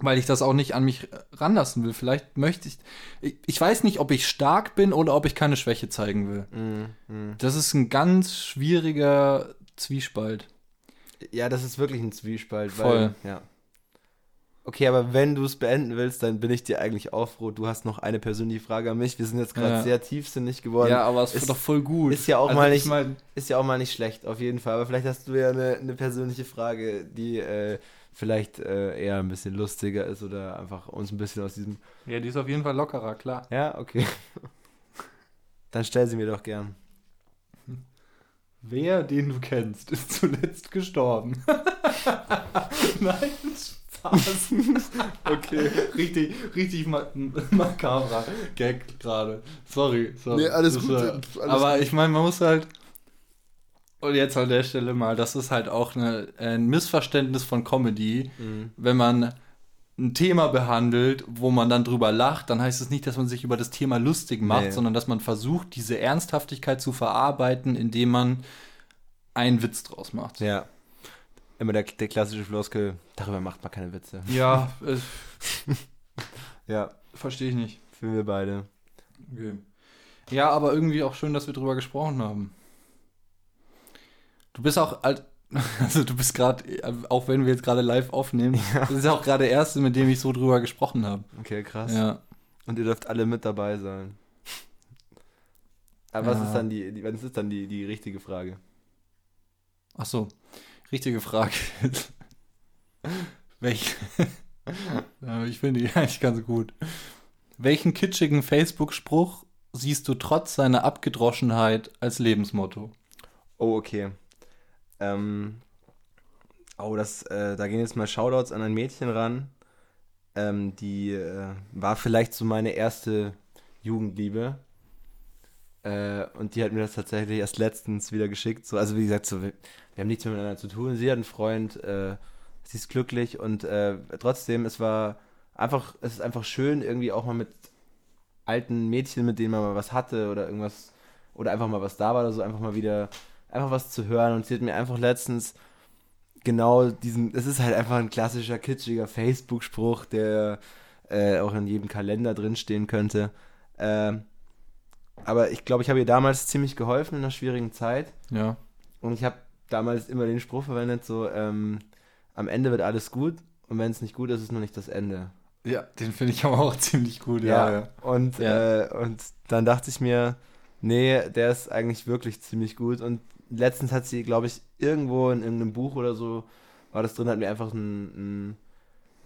[SPEAKER 1] weil ich das auch nicht an mich ranlassen will. Vielleicht möchte ich, ich. Ich weiß nicht, ob ich stark bin oder ob ich keine Schwäche zeigen will.
[SPEAKER 2] Mm, mm.
[SPEAKER 1] Das ist ein ganz schwieriger Zwiespalt.
[SPEAKER 2] Ja, das ist wirklich ein Zwiespalt.
[SPEAKER 1] Voll.
[SPEAKER 2] Weil, ja. Okay, aber wenn du es beenden willst, dann bin ich dir eigentlich auch froh. Du hast noch eine persönliche Frage an mich. Wir sind jetzt gerade
[SPEAKER 1] Ja.
[SPEAKER 2] sehr tiefsinnig geworden.
[SPEAKER 1] ja, aber es
[SPEAKER 2] ist-
[SPEAKER 1] doch voll gut.
[SPEAKER 2] ist ja auch
[SPEAKER 1] Also
[SPEAKER 2] mal
[SPEAKER 1] ich
[SPEAKER 2] nicht-
[SPEAKER 1] mein,
[SPEAKER 2] Ist ja auch mal nicht schlecht, auf jeden Fall. Aber vielleicht hast du ja eine, eine persönliche Frage, die äh, vielleicht äh, eher ein bisschen lustiger ist oder einfach uns ein bisschen aus diesem.
[SPEAKER 1] ja, die ist auf jeden Fall lockerer, klar.
[SPEAKER 2] Ja, okay. [laughs] Dann stell sie mir doch gern.
[SPEAKER 1] Wer, den du kennst, ist zuletzt gestorben? [laughs] Nein, Spaß. [laughs] okay, richtig, richtig ma makaber Gag gerade. Sorry, sorry.
[SPEAKER 2] Nee, alles
[SPEAKER 1] Das
[SPEAKER 2] gut,
[SPEAKER 1] war-
[SPEAKER 2] alles
[SPEAKER 1] aber ich meine, man muss halt. Und jetzt an der Stelle mal, das ist halt auch eine, ein Missverständnis von Comedy,
[SPEAKER 2] Mhm.
[SPEAKER 1] wenn man ein Thema behandelt, wo man dann drüber lacht, dann heißt es nicht, dass man sich über das Thema lustig macht,
[SPEAKER 2] Nee.
[SPEAKER 1] sondern dass man versucht, diese Ernsthaftigkeit zu verarbeiten, indem man einen Witz draus macht.
[SPEAKER 2] Ja. Immer der, der klassische Floskel, darüber macht man keine Witze.
[SPEAKER 1] Ja, [laughs] äh,
[SPEAKER 2] Ja,
[SPEAKER 1] verstehe ich nicht.
[SPEAKER 2] fühlen wir beide.
[SPEAKER 1] Okay. Ja, aber irgendwie auch schön, dass wir drüber gesprochen haben. Du bist auch alt, [laughs] also du bist gerade, auch wenn wir jetzt gerade live aufnehmen, [laughs] das ist auch gerade der erste, mit dem ich so drüber gesprochen habe.
[SPEAKER 2] Okay, krass.
[SPEAKER 1] Ja.
[SPEAKER 2] Und ihr dürft alle mit dabei sein. Aber was
[SPEAKER 1] Ja.
[SPEAKER 2] ist dann die, die was ist dann die, die richtige Frage?
[SPEAKER 1] Ach so, richtige Frage. [laughs] Welch, [laughs] ja, ich finde die [laughs] eigentlich ganz gut. Welchen kitschigen Facebook-Spruch siehst du trotz seiner Abgedroschenheit als Lebensmotto?
[SPEAKER 2] Oh, okay. Ähm, oh, das, äh, da gehen jetzt mal Shoutouts an ein Mädchen ran. Ähm, die äh, war vielleicht so meine erste Jugendliebe. Äh, und die hat mir das tatsächlich erst letztens wieder geschickt. So, also wie gesagt, so, wir, wir haben nichts mehr miteinander zu tun. Sie hat einen Freund, äh, sie ist glücklich und äh, trotzdem, es war einfach, es ist einfach schön, irgendwie auch mal mit alten Mädchen, mit denen man mal was hatte oder irgendwas, oder einfach mal was da war oder so, einfach mal wieder, einfach was zu hören. Und sie hat mir einfach letztens genau diesen, es ist halt einfach ein klassischer, kitschiger Facebook-Spruch, der äh, auch in jedem Kalender drinstehen könnte. Ähm, aber ich glaube, ich habe ihr damals ziemlich geholfen in einer schwierigen Zeit.
[SPEAKER 1] Ja.
[SPEAKER 2] Und ich habe damals immer den Spruch verwendet, so, ähm, am Ende wird alles gut und wenn es nicht gut ist, ist noch nicht das Ende.
[SPEAKER 1] Ja, den finde ich [laughs] aber auch ziemlich gut,
[SPEAKER 2] Ja, und,
[SPEAKER 1] Ja.
[SPEAKER 2] Äh, und dann dachte ich mir, nee, der ist eigentlich wirklich ziemlich gut. Und letztens hat sie, glaube ich, irgendwo in irgendeinem Buch oder so, war das drin, hat mir einfach ein, ein,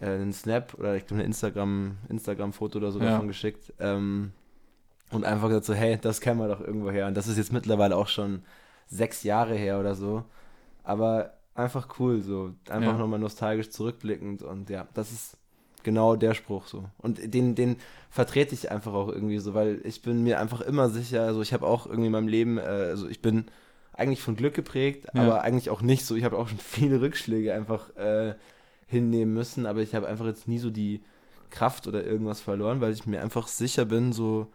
[SPEAKER 2] äh, einen Snap oder ich glaube ein Instagram, Instagram-Foto oder so
[SPEAKER 1] Ja.
[SPEAKER 2] davon geschickt. Ähm, und einfach gesagt so, hey, das kennen wir doch irgendwo her. Und das ist jetzt mittlerweile auch schon sechs Jahre her oder so. Aber einfach cool, so. Einfach
[SPEAKER 1] Ja.
[SPEAKER 2] nochmal nostalgisch zurückblickend. Und ja, das ist genau der Spruch so. Und den, den vertrete ich einfach auch irgendwie so, weil ich bin mir einfach immer sicher, also ich habe auch irgendwie in meinem Leben, äh, also ich bin eigentlich von Glück geprägt,
[SPEAKER 1] Ja.
[SPEAKER 2] aber eigentlich auch nicht so. Ich habe auch schon [laughs] viele Rückschläge einfach äh, hinnehmen müssen, aber ich habe einfach jetzt nie so die Kraft oder irgendwas verloren, weil ich mir einfach sicher bin, so,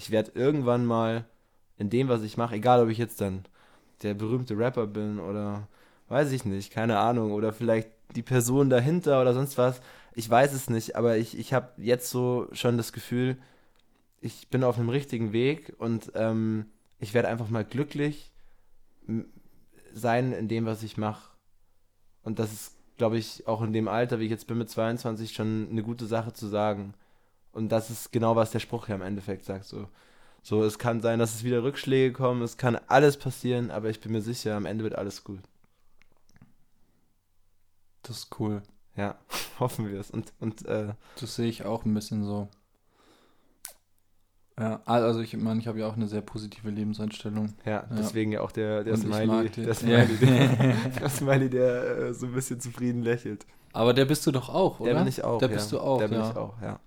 [SPEAKER 2] ich werde irgendwann mal in dem, was ich mache, egal ob ich jetzt dann der berühmte Rapper bin oder weiß ich nicht, keine Ahnung, oder vielleicht die Person dahinter oder sonst was, ich weiß es nicht, aber ich, ich habe jetzt so schon das Gefühl, ich bin auf einem richtigen Weg und ähm, ich werde einfach mal glücklich sein in dem, was ich mache. Und das ist, glaube ich, auch in dem Alter, wie ich jetzt bin mit 22, schon eine gute Sache zu sagen. Und das ist genau, was der Spruch ja im Endeffekt sagt. So, so es kann sein, dass es wieder Rückschläge kommen, es kann alles passieren, aber ich bin mir sicher, am Ende wird alles gut.
[SPEAKER 1] Das ist cool.
[SPEAKER 2] Ja, [laughs] hoffen wir es. Und, und äh,
[SPEAKER 1] Das sehe ich auch ein bisschen so. Ja, also ich meine, ich habe ja auch eine sehr positive Lebenseinstellung.
[SPEAKER 2] ja,
[SPEAKER 1] Ja.
[SPEAKER 2] deswegen ja auch der, der
[SPEAKER 1] Und
[SPEAKER 2] Smiley, der Smiley, der,
[SPEAKER 1] Ja. [laughs]
[SPEAKER 2] der Smiley, der äh, so ein bisschen zufrieden lächelt.
[SPEAKER 1] Aber der bist du doch auch, oder?
[SPEAKER 2] Der bin ich auch.
[SPEAKER 1] Der
[SPEAKER 2] ja.
[SPEAKER 1] bist du auch,
[SPEAKER 2] Der bin
[SPEAKER 1] ja.
[SPEAKER 2] ich auch, ja.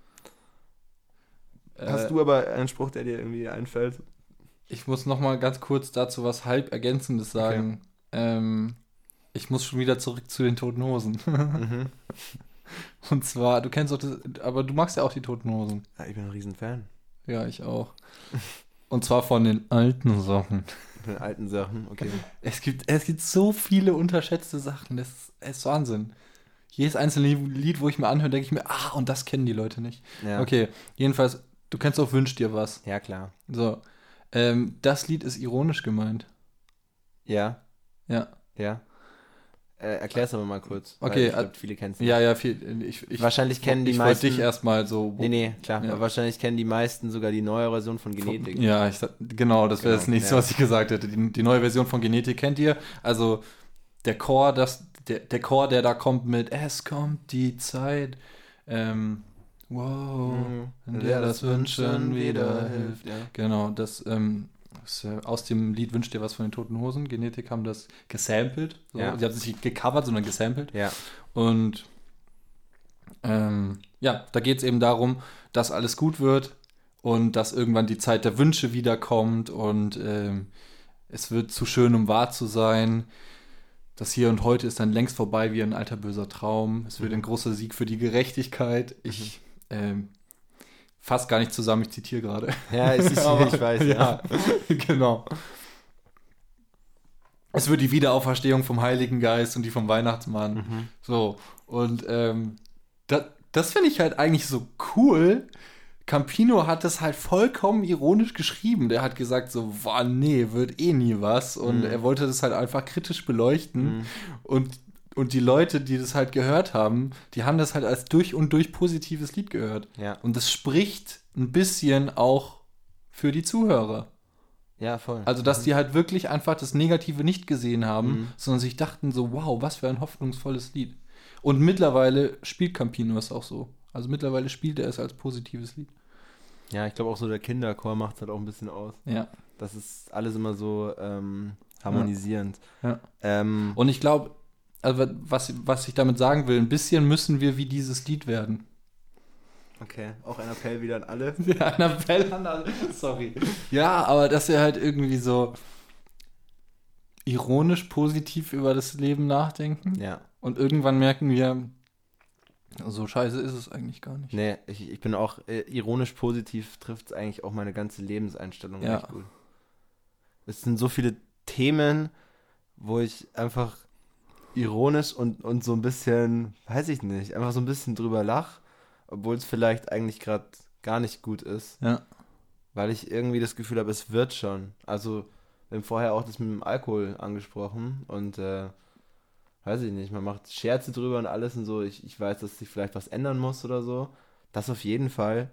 [SPEAKER 1] Äh,
[SPEAKER 2] Hast du aber einen Spruch, der dir irgendwie einfällt?
[SPEAKER 1] Ich muss noch mal ganz kurz dazu was halb Ergänzendes sagen. Ähm, ich muss schon wieder zurück zu den Toten Hosen.
[SPEAKER 2] mhm. [laughs]
[SPEAKER 1] Und zwar, du kennst auch das, aber du magst ja auch die Toten Hosen.
[SPEAKER 2] ja, ich bin ein Riesenfan
[SPEAKER 1] Ja, ich auch. Und zwar von den alten Sachen.
[SPEAKER 2] von den alten Sachen. Okay. [laughs]
[SPEAKER 1] Es gibt, es gibt so viele unterschätzte Sachen. Das ist, das ist Wahnsinn. Jedes einzelne Lied, wo ich mir anhöre, denke ich mir, ah, und das kennen die Leute nicht.
[SPEAKER 2] Ja.
[SPEAKER 1] Okay, jedenfalls, du kennst auch Wünsch dir was.
[SPEAKER 2] Ja, klar.
[SPEAKER 1] So, ähm, das Lied ist ironisch gemeint.
[SPEAKER 2] Ja,
[SPEAKER 1] Ja.
[SPEAKER 2] ja. Äh, erklär's aber mal kurz.
[SPEAKER 1] Okay,
[SPEAKER 2] glaub,
[SPEAKER 1] äh,
[SPEAKER 2] viele kennen es
[SPEAKER 1] Ja, ja, viel, ich, ich,
[SPEAKER 2] Wahrscheinlich kennen die
[SPEAKER 1] ich wollte
[SPEAKER 2] meisten.
[SPEAKER 1] dich erstmal so.
[SPEAKER 2] Nee, nee, klar.
[SPEAKER 1] Ja.
[SPEAKER 2] Wahrscheinlich kennen die meisten sogar die neue Version von Genetik.
[SPEAKER 1] Ja, ich, genau, das wäre das
[SPEAKER 2] Genau,
[SPEAKER 1] nächste,
[SPEAKER 2] ja.
[SPEAKER 1] was ich gesagt hätte. Die, die neue Version von Genetik kennt ihr. Also der Chor, das, der, der Chor, der da kommt mit Es kommt die Zeit. Ähm, wow,
[SPEAKER 2] Mhm.
[SPEAKER 1] der das Wünschen wieder hilft.
[SPEAKER 2] Ja.
[SPEAKER 1] Genau, das ähm, ist, äh, aus dem Lied Wünscht dir was von den Toten Hosen. Genetik haben das gesampelt. So.
[SPEAKER 2] Ja.
[SPEAKER 1] Sie haben es nicht gecovert, sondern gesampelt.
[SPEAKER 2] Ja.
[SPEAKER 1] Und ähm, ja, da geht es eben darum, dass alles gut wird und dass irgendwann die Zeit der Wünsche wiederkommt und ähm, es wird zu schön, um wahr zu sein. Das Hier und Heute ist dann längst vorbei wie ein alter böser Traum. Es wird ein großer Sieg für die Gerechtigkeit. Ich ähm, fasse gar nicht zusammen, ich zitiere gerade.
[SPEAKER 2] Ja, es ist, [laughs]
[SPEAKER 1] Aber-
[SPEAKER 2] ich weiß, ja.
[SPEAKER 1] ja, [laughs] genau. Es wird die Wiederauferstehung vom Heiligen Geist und die vom Weihnachtsmann.
[SPEAKER 2] Mhm.
[SPEAKER 1] So, und ähm, das, das finde ich halt eigentlich so cool. Campino hat das halt vollkommen ironisch geschrieben. Der hat gesagt so, boah, nee, wird eh nie was. Und
[SPEAKER 2] Mhm.
[SPEAKER 1] er wollte das halt einfach kritisch beleuchten.
[SPEAKER 2] Mhm.
[SPEAKER 1] Und, und die Leute, die das halt gehört haben, die haben das halt als durch und durch positives Lied gehört.
[SPEAKER 2] Ja.
[SPEAKER 1] Und das spricht ein bisschen auch für die Zuhörer.
[SPEAKER 2] ja, voll.
[SPEAKER 1] Also, dass die halt wirklich einfach das Negative nicht gesehen haben,
[SPEAKER 2] Mhm.
[SPEAKER 1] sondern sich dachten so, wow, was für ein hoffnungsvolles Lied. Und mittlerweile spielt Campino es auch so. Also mittlerweile spielt er es als positives Lied.
[SPEAKER 2] Ja, ich glaube auch so der Kinderchor macht es halt auch ein bisschen aus.
[SPEAKER 1] Ja.
[SPEAKER 2] Das ist alles immer so ähm, harmonisierend.
[SPEAKER 1] Ja.
[SPEAKER 2] Ähm,
[SPEAKER 1] Und ich glaube, also was, was ich damit sagen will, ein bisschen müssen wir wie dieses Lied werden.
[SPEAKER 2] okay, auch ein Appell wieder an alle. [laughs]
[SPEAKER 1] Ja, ein Appell an alle. Sorry. Ja, aber dass wir halt irgendwie so ironisch positiv über das Leben nachdenken.
[SPEAKER 2] Ja.
[SPEAKER 1] Und irgendwann merken wir, so scheiße ist es eigentlich gar nicht.
[SPEAKER 2] Nee, ich, ich bin auch äh, ironisch positiv, trifft es eigentlich auch meine ganze Lebenseinstellung
[SPEAKER 1] Ja.
[SPEAKER 2] echt gut. Es sind so viele Themen, wo ich einfach ironisch und, und so ein bisschen, weiß ich nicht, einfach so ein bisschen drüber lach, obwohl es vielleicht eigentlich gerade gar nicht gut ist,
[SPEAKER 1] Ja.
[SPEAKER 2] weil ich irgendwie das Gefühl habe, es wird schon. Also, wir haben vorher auch das mit dem Alkohol angesprochen und äh, weiß ich nicht, man macht Scherze drüber und alles und so. Ich, ich weiß, dass sich vielleicht was ändern muss oder so. Das auf jeden Fall.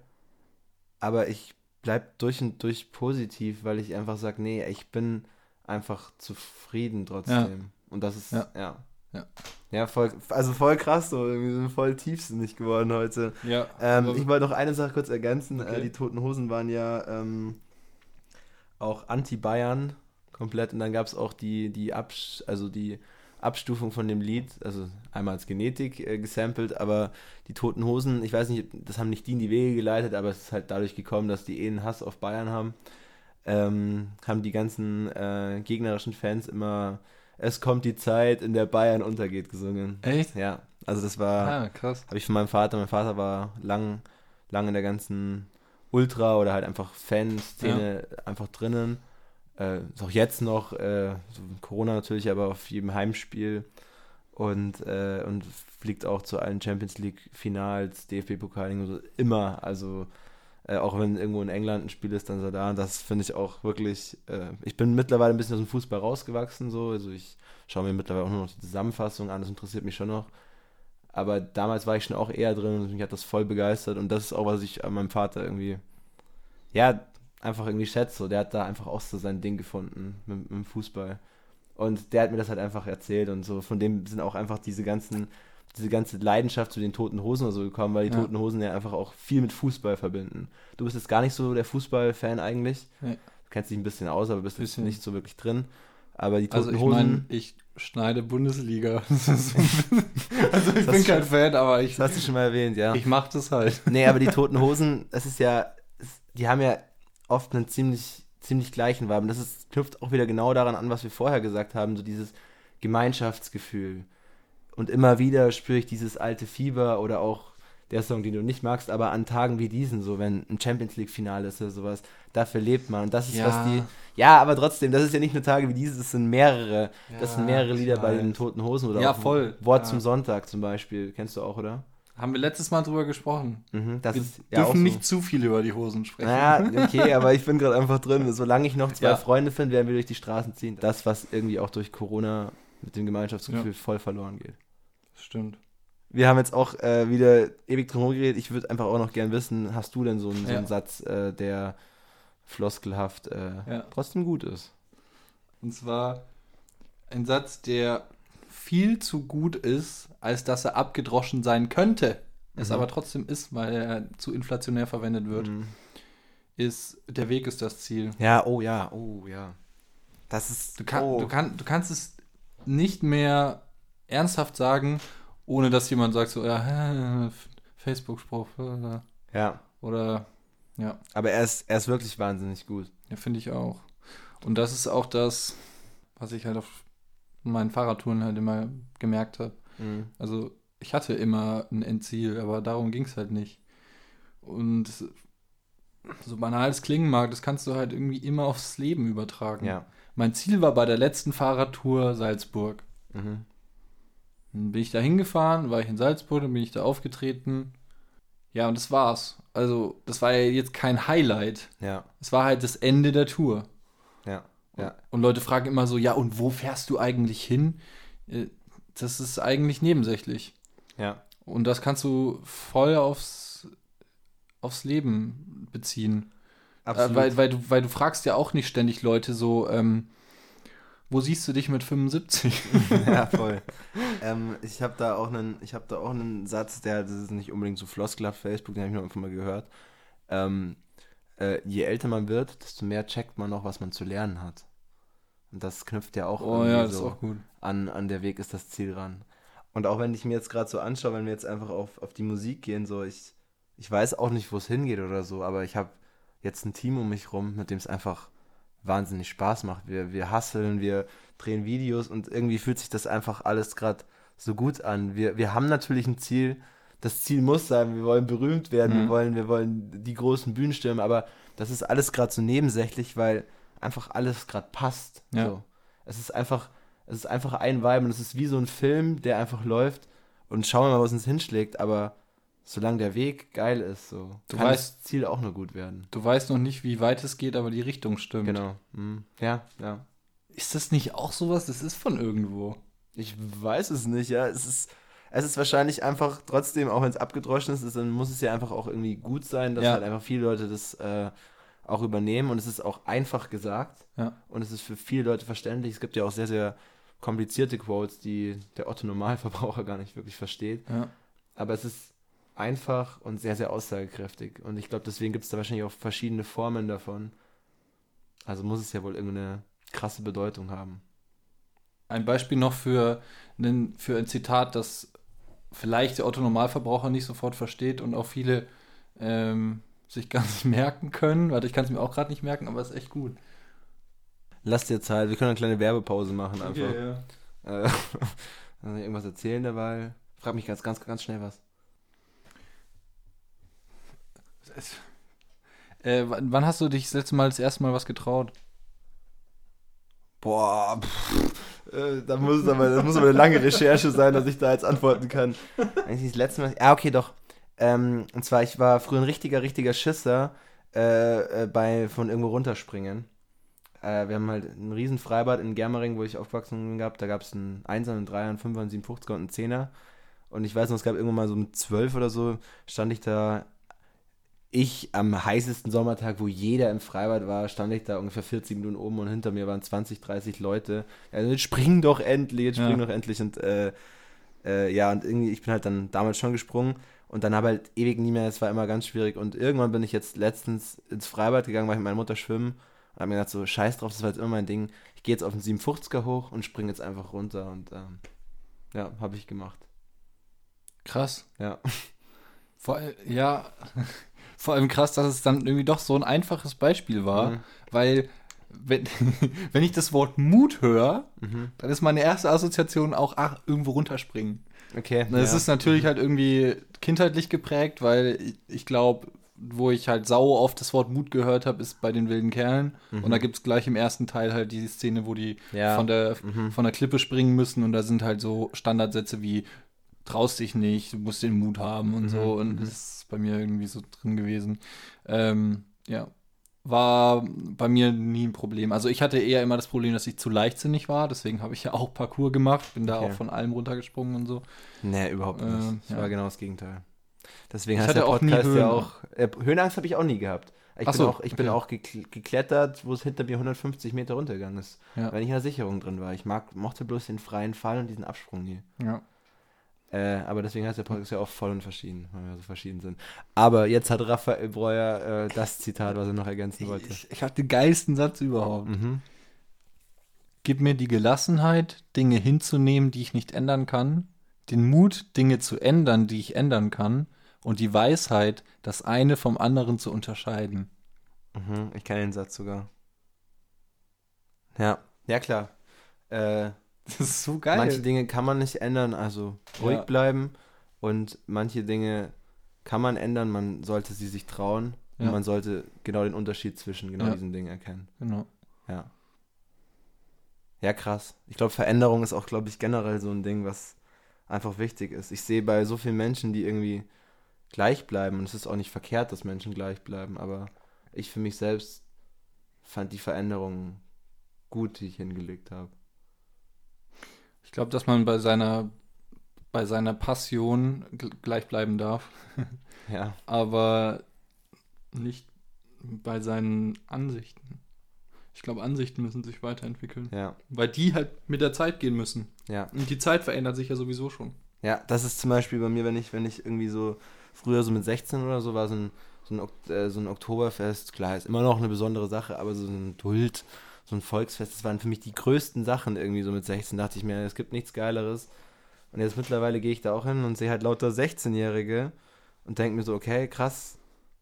[SPEAKER 2] Aber ich bleib durch und durch positiv, weil ich einfach sage, nee, ich bin einfach zufrieden trotzdem. Und das ist, ja.
[SPEAKER 1] Ja.
[SPEAKER 2] Ja,
[SPEAKER 1] Ja.
[SPEAKER 2] voll, also voll krass so. Wir sind voll tiefsinnig geworden heute.
[SPEAKER 1] Ja.
[SPEAKER 2] Ähm, ich wollte noch eine Sache kurz ergänzen.
[SPEAKER 1] Okay.
[SPEAKER 2] Äh, die Toten Hosen waren ja ähm, auch anti-Bayern komplett und dann gab es auch die, die, Absch also die Abstufung von dem Lied, also einmal als Genetik äh, gesampelt, aber die Toten Hosen, ich weiß nicht, das haben nicht die in die Wege geleitet, aber es ist halt dadurch gekommen, dass die eh einen Hass auf Bayern haben, ähm, haben die ganzen äh, gegnerischen Fans immer Es kommt die Zeit, in der Bayern untergeht gesungen.
[SPEAKER 1] Echt?
[SPEAKER 2] Ja, also das war...
[SPEAKER 1] Ah, krass.
[SPEAKER 2] Habe ich von meinem Vater. Mein Vater war lang, lang in der ganzen Ultra oder halt einfach Fanszene einfach drinnen. Äh, ist auch jetzt noch, äh, so Corona natürlich, aber auf jedem Heimspiel und, äh, und fliegt auch zu allen Champions League Finals, DFB-Pokal, und so, immer. Also äh, auch wenn irgendwo in England ein Spiel ist, dann er da. Und das finde ich auch wirklich. Äh, ich bin mittlerweile ein bisschen aus dem Fußball rausgewachsen, so. Also ich schaue mir mittlerweile auch nur noch die Zusammenfassung an, das interessiert mich schon noch. Aber damals war ich schon auch eher drin und mich hat das voll begeistert. Und das ist auch, was ich an meinem Vater irgendwie, ja, einfach irgendwie schätze. So, der hat da einfach auch so sein Ding gefunden mit, mit dem Fußball. Und der hat mir das halt einfach erzählt und so. Von dem sind auch einfach diese ganzen, diese ganze Leidenschaft zu den Toten Hosen oder so gekommen, weil die
[SPEAKER 1] Ja.
[SPEAKER 2] Toten Hosen ja einfach auch viel mit Fußball verbinden. Du bist jetzt gar nicht so der Fußball-Fan eigentlich.
[SPEAKER 1] Nee.
[SPEAKER 2] Du kennst dich ein bisschen aus, aber bist
[SPEAKER 1] Bisschen.
[SPEAKER 2] nicht so wirklich drin. Aber die
[SPEAKER 1] Also
[SPEAKER 2] Toten
[SPEAKER 1] ich
[SPEAKER 2] Hosen.
[SPEAKER 1] meine, ich schneide Bundesliga. [laughs] Also ich bin kein Fan, aber ich,
[SPEAKER 2] das hast du schon mal erwähnt, ja.
[SPEAKER 1] ich mach das halt. [laughs]
[SPEAKER 2] Nee, aber die Toten Hosen, das ist ja, es- die haben ja oft einen ziemlich, ziemlich gleichen Vibe. Und das ist, knüpft auch wieder genau daran an, was wir vorher gesagt haben, so dieses Gemeinschaftsgefühl. Und immer wieder spüre ich dieses alte Fieber oder auch der Song, den du nicht magst, aber an Tagen wie diesen, so wenn ein Champions League-Finale ist oder sowas, dafür lebt man. Und das ist,
[SPEAKER 1] Ja.
[SPEAKER 2] was die. Ja, aber trotzdem, das ist ja nicht nur Tage wie dieses, das sind mehrere. das sind
[SPEAKER 1] Ja,
[SPEAKER 2] mehrere Lieder bei den Toten Hosen oder
[SPEAKER 1] Ja,
[SPEAKER 2] auch
[SPEAKER 1] voll.
[SPEAKER 2] Wort
[SPEAKER 1] Ja.
[SPEAKER 2] zum Sonntag zum Beispiel. Kennst du auch, oder?
[SPEAKER 1] Haben wir letztes Mal drüber gesprochen.
[SPEAKER 2] Mhm, das
[SPEAKER 1] Wir
[SPEAKER 2] ist ja
[SPEAKER 1] dürfen
[SPEAKER 2] so.
[SPEAKER 1] nicht zu viel über die Hosen sprechen.
[SPEAKER 2] Naja, okay, aber ich bin gerade einfach drin. Solange ich noch zwei
[SPEAKER 1] Ja.
[SPEAKER 2] Freunde finde, werden wir durch die Straßen ziehen. Das, was irgendwie auch durch Corona mit dem Gemeinschaftsgefühl
[SPEAKER 1] Ja.
[SPEAKER 2] voll verloren geht.
[SPEAKER 1] Stimmt.
[SPEAKER 2] Wir haben jetzt auch äh, wieder ewig drum geredet. Ich würde einfach auch noch gern wissen, hast du denn so einen, so
[SPEAKER 1] Ja.
[SPEAKER 2] einen Satz, äh, der floskelhaft äh,
[SPEAKER 1] Ja.
[SPEAKER 2] trotzdem gut ist?
[SPEAKER 1] Und zwar ein Satz, der viel zu gut ist, als dass er abgedroschen sein könnte. Es
[SPEAKER 2] Mhm.
[SPEAKER 1] aber trotzdem ist, weil er zu inflationär verwendet wird,
[SPEAKER 2] Mhm.
[SPEAKER 1] ist, der Weg ist das Ziel.
[SPEAKER 2] Ja, oh ja, oh ja. Das ist.
[SPEAKER 1] Du, kann,
[SPEAKER 2] oh.
[SPEAKER 1] du, kann, du kannst es nicht mehr ernsthaft sagen, ohne dass jemand sagt so, ja, Facebook-Spruch
[SPEAKER 2] Ja,
[SPEAKER 1] oder ja,
[SPEAKER 2] aber er ist, er ist wirklich wahnsinnig gut.
[SPEAKER 1] ja finde ich auch. Und das ist auch das, was ich halt auf meinen Fahrradtouren halt immer gemerkt habe.
[SPEAKER 2] Mhm.
[SPEAKER 1] Also ich hatte immer ein Endziel, aber darum ging es halt nicht. Und so banal es klingen mag, das kannst du halt irgendwie immer aufs Leben übertragen.
[SPEAKER 2] Ja.
[SPEAKER 1] Mein Ziel war bei der letzten Fahrradtour Salzburg.
[SPEAKER 2] Mhm.
[SPEAKER 1] Dann bin ich da hingefahren, war ich in Salzburg, dann bin ich da aufgetreten. Ja, und das war's. Also, das war ja jetzt kein Highlight.
[SPEAKER 2] Ja,
[SPEAKER 1] Es war halt das Ende der Tour.
[SPEAKER 2] ja, ja.
[SPEAKER 1] Und Leute fragen immer so, ja, und wo fährst du eigentlich hin? Äh, Das ist eigentlich nebensächlich.
[SPEAKER 2] Ja,
[SPEAKER 1] Und das kannst du voll aufs, aufs Leben beziehen. Äh, weil, weil, du, weil du fragst ja auch nicht ständig Leute so, ähm, wo siehst du dich mit 75? [laughs]
[SPEAKER 2] ja, [laughs] voll. ähm, ich habe da auch einen, ich habe da auch einen Satz, der, das ist nicht unbedingt so Floskel auf Facebook, den habe ich noch einfach mal gehört. Ähm, äh, je älter man wird, desto mehr checkt man noch, was man zu lernen hat. Und das knüpft ja auch
[SPEAKER 1] Oh
[SPEAKER 2] irgendwie
[SPEAKER 1] ja,
[SPEAKER 2] so
[SPEAKER 1] auch
[SPEAKER 2] an, an der Weg ist das Ziel ran. Und auch wenn ich mir jetzt gerade so anschaue, wenn wir jetzt einfach auf, auf die Musik gehen, so ich, ich weiß auch nicht, wo es hingeht oder so, aber ich habe jetzt ein Team um mich rum, mit dem es einfach wahnsinnig Spaß macht. Wir, wir hasseln, wir drehen Videos und irgendwie fühlt sich das einfach alles gerade so gut an. Wir, wir haben natürlich ein Ziel. Das Ziel muss sein, wir wollen berühmt werden, wir
[SPEAKER 1] Mhm.
[SPEAKER 2] wollen, wir wollen die großen Bühnen stürmen, aber das ist alles gerade so nebensächlich, weil einfach alles gerade passt.
[SPEAKER 1] Ja.
[SPEAKER 2] So. Es ist einfach, es ist einfach ein Vibe und es ist wie so ein Film, der einfach läuft und schauen wir mal, was uns hinschlägt, aber solange der Weg geil ist, so
[SPEAKER 1] Du
[SPEAKER 2] kann
[SPEAKER 1] weißt-
[SPEAKER 2] das Ziel auch nur gut werden.
[SPEAKER 1] Du weißt noch nicht, wie weit es geht, aber die Richtung stimmt.
[SPEAKER 2] Genau. Mhm. Ja, ja.
[SPEAKER 1] Ist das nicht auch sowas? Das ist von irgendwo.
[SPEAKER 2] Ich weiß es nicht, ja. Es ist, es ist wahrscheinlich einfach trotzdem, auch wenn es abgedroschen ist, dann muss es ja einfach auch irgendwie gut sein, dass
[SPEAKER 1] Ja.
[SPEAKER 2] halt einfach viele Leute das äh, auch übernehmen und es ist auch einfach gesagt
[SPEAKER 1] Ja.
[SPEAKER 2] und es ist für viele Leute verständlich. Es gibt ja auch sehr, sehr komplizierte Quotes, die der Otto Normalverbraucher [laughs] gar nicht wirklich versteht.
[SPEAKER 1] Ja.
[SPEAKER 2] Aber es ist einfach und sehr, sehr aussagekräftig. Und ich glaube, deswegen gibt es da wahrscheinlich auch verschiedene Formen davon. Also muss es ja wohl irgendeine krasse Bedeutung haben.
[SPEAKER 1] Ein Beispiel noch für, einen, für ein Zitat, das vielleicht der Otto-Normalverbraucher nicht sofort versteht und auch viele ähm, sich gar nicht [laughs] merken können. Warte, ich kann es mir auch gerade nicht merken, aber es ist echt gut.
[SPEAKER 2] Lass dir Zeit, wir können eine kleine Werbepause machen einfach.
[SPEAKER 1] Okay, ja.
[SPEAKER 2] Äh, [laughs] irgendwas erzählen dabei? Frag mich ganz, ganz, ganz schnell was.
[SPEAKER 1] Es- Äh, wann hast du dich das letzte Mal das erste Mal was getraut?
[SPEAKER 2] Boah, pff, äh, da muss aber, das muss aber eine lange Recherche sein, dass ich da jetzt antworten kann. Das letzte Mal. Ja, okay, doch. Ähm, und zwar, ich war früher ein richtiger, richtiger Schisser äh, äh, bei von irgendwo runterspringen. Äh, wir haben halt ein riesen Freibad in Germering, wo ich aufgewachsen bin, gehabt. Da gab es einen 1er, einen 3er, einen 5er, einen 57er und einen 10er. Und ich weiß noch, es gab irgendwann mal so um 12 oder so, stand ich da ich am heißesten Sommertag, wo jeder im Freibad war, stand ich da ungefähr 40 Minuten oben und hinter mir waren 20, 30 Leute. Also jetzt spring doch endlich, jetzt spring
[SPEAKER 1] Ja.
[SPEAKER 2] doch endlich. Und äh, äh, ja, und irgendwie, ich bin halt dann damals schon gesprungen und dann habe halt ewig nie mehr, es war immer ganz schwierig. Und irgendwann bin ich jetzt letztens ins Freibad gegangen, war ich mit meiner Mutter schwimmen und habe mir gedacht, so scheiß drauf, das war jetzt immer mein Ding. Ich gehe jetzt auf den 57er hoch und springe jetzt einfach runter und ähm, ja, habe ich gemacht.
[SPEAKER 1] Krass.
[SPEAKER 2] Ja.
[SPEAKER 1] Vor, ja, vor allem krass, dass es dann irgendwie doch so ein einfaches Beispiel war,
[SPEAKER 2] Mhm.
[SPEAKER 1] weil wenn, [laughs] wenn ich das Wort Mut höre,
[SPEAKER 2] Mhm.
[SPEAKER 1] dann ist meine erste Assoziation auch, ach, irgendwo runterspringen.
[SPEAKER 2] Okay.
[SPEAKER 1] Das
[SPEAKER 2] ja.
[SPEAKER 1] ist natürlich halt irgendwie kindheitlich geprägt, weil ich, ich glaube, wo ich halt sau oft das Wort Mut gehört habe, ist bei den wilden Kerlen. Und da gibt es gleich im ersten Teil halt die Szene, wo die
[SPEAKER 2] Mhm. Ja.
[SPEAKER 1] von, der,
[SPEAKER 2] Mhm.
[SPEAKER 1] von der Klippe springen müssen und da sind halt so Standardsätze wie traust dich nicht, du musst den Mut haben und
[SPEAKER 2] Mhm,
[SPEAKER 1] so. Und
[SPEAKER 2] mhm.
[SPEAKER 1] das ist bei mir irgendwie so drin gewesen. Ähm, ja. War bei mir nie ein Problem. Also ich hatte eher immer das Problem, dass ich zu leichtsinnig war. Deswegen habe ich ja auch Parcours gemacht. Bin da
[SPEAKER 2] Okay.
[SPEAKER 1] auch von allem runtergesprungen und so.
[SPEAKER 2] Nee, überhaupt nicht.
[SPEAKER 1] Äh,
[SPEAKER 2] das
[SPEAKER 1] ja.
[SPEAKER 2] war genau das Gegenteil. Deswegen
[SPEAKER 1] Ich
[SPEAKER 2] heißt der
[SPEAKER 1] auch
[SPEAKER 2] Podcast ja auch. Äh, Höhenangst habe ich auch nie gehabt. Ich,
[SPEAKER 1] Ach
[SPEAKER 2] bin,
[SPEAKER 1] so,
[SPEAKER 2] auch, ich bin
[SPEAKER 1] okay.
[SPEAKER 2] auch gekl- geklettert, wo es hinter mir 150 Meter runtergegangen ist,
[SPEAKER 1] Ja.
[SPEAKER 2] weil ich in der Sicherung drin war. Ich mag, mochte bloß den freien Fall und diesen Absprung nie.
[SPEAKER 1] Ja.
[SPEAKER 2] Äh, aber deswegen heißt der Podcast ja auch voll und verschieden, weil wir so verschieden sind. Aber jetzt hat Raphael Breuer äh, das Zitat, was er noch ergänzen wollte.
[SPEAKER 1] Ich, ich habe den geilsten Satz überhaupt.
[SPEAKER 2] Mhm.
[SPEAKER 1] Gib mir die Gelassenheit, Dinge hinzunehmen, die ich nicht ändern kann, den Mut, Dinge zu ändern, die ich ändern kann, und die Weisheit, das eine vom anderen zu unterscheiden.
[SPEAKER 2] Mhm. Ich kenne den Satz sogar. Ja, ja klar. Äh,
[SPEAKER 1] Das ist so geil.
[SPEAKER 2] manche Dinge kann man nicht ändern, also ruhig
[SPEAKER 1] Ja.
[SPEAKER 2] bleiben. Und manche Dinge kann man ändern, man sollte sie sich trauen. Und
[SPEAKER 1] Ja.
[SPEAKER 2] man sollte genau den Unterschied zwischen genau
[SPEAKER 1] Ja.
[SPEAKER 2] diesen Dingen erkennen.
[SPEAKER 1] genau.
[SPEAKER 2] Ja. Ja, krass. Ich glaube, Veränderung ist auch, glaube ich, generell so ein Ding, was einfach wichtig ist. Ich sehe bei so vielen Menschen, die irgendwie gleich bleiben, und es ist auch nicht verkehrt, dass Menschen gleich bleiben, aber ich für mich selbst fand die Veränderung gut, die ich hingelegt habe.
[SPEAKER 1] Ich glaube, dass man bei seiner, bei seiner Passion gl- gleich bleiben darf,
[SPEAKER 2] Ja,
[SPEAKER 1] aber nicht bei seinen Ansichten. Ich glaube, Ansichten müssen sich weiterentwickeln,
[SPEAKER 2] ja,
[SPEAKER 1] weil die halt mit der Zeit gehen müssen.
[SPEAKER 2] ja.
[SPEAKER 1] Und die Zeit verändert sich ja sowieso schon.
[SPEAKER 2] Ja, das ist zum Beispiel bei mir, wenn ich, wenn ich irgendwie so, früher so mit 16 oder so war so ein, so ein, äh, so ein Oktoberfest, klar, ist immer noch eine besondere Sache, aber so ein Duld, so ein Volksfest, das waren für mich die größten Sachen irgendwie so mit 16, dachte ich mir, es gibt nichts Geileres. Und jetzt mittlerweile gehe ich da auch hin und sehe halt lauter 16-Jährige und denke mir so, okay, krass,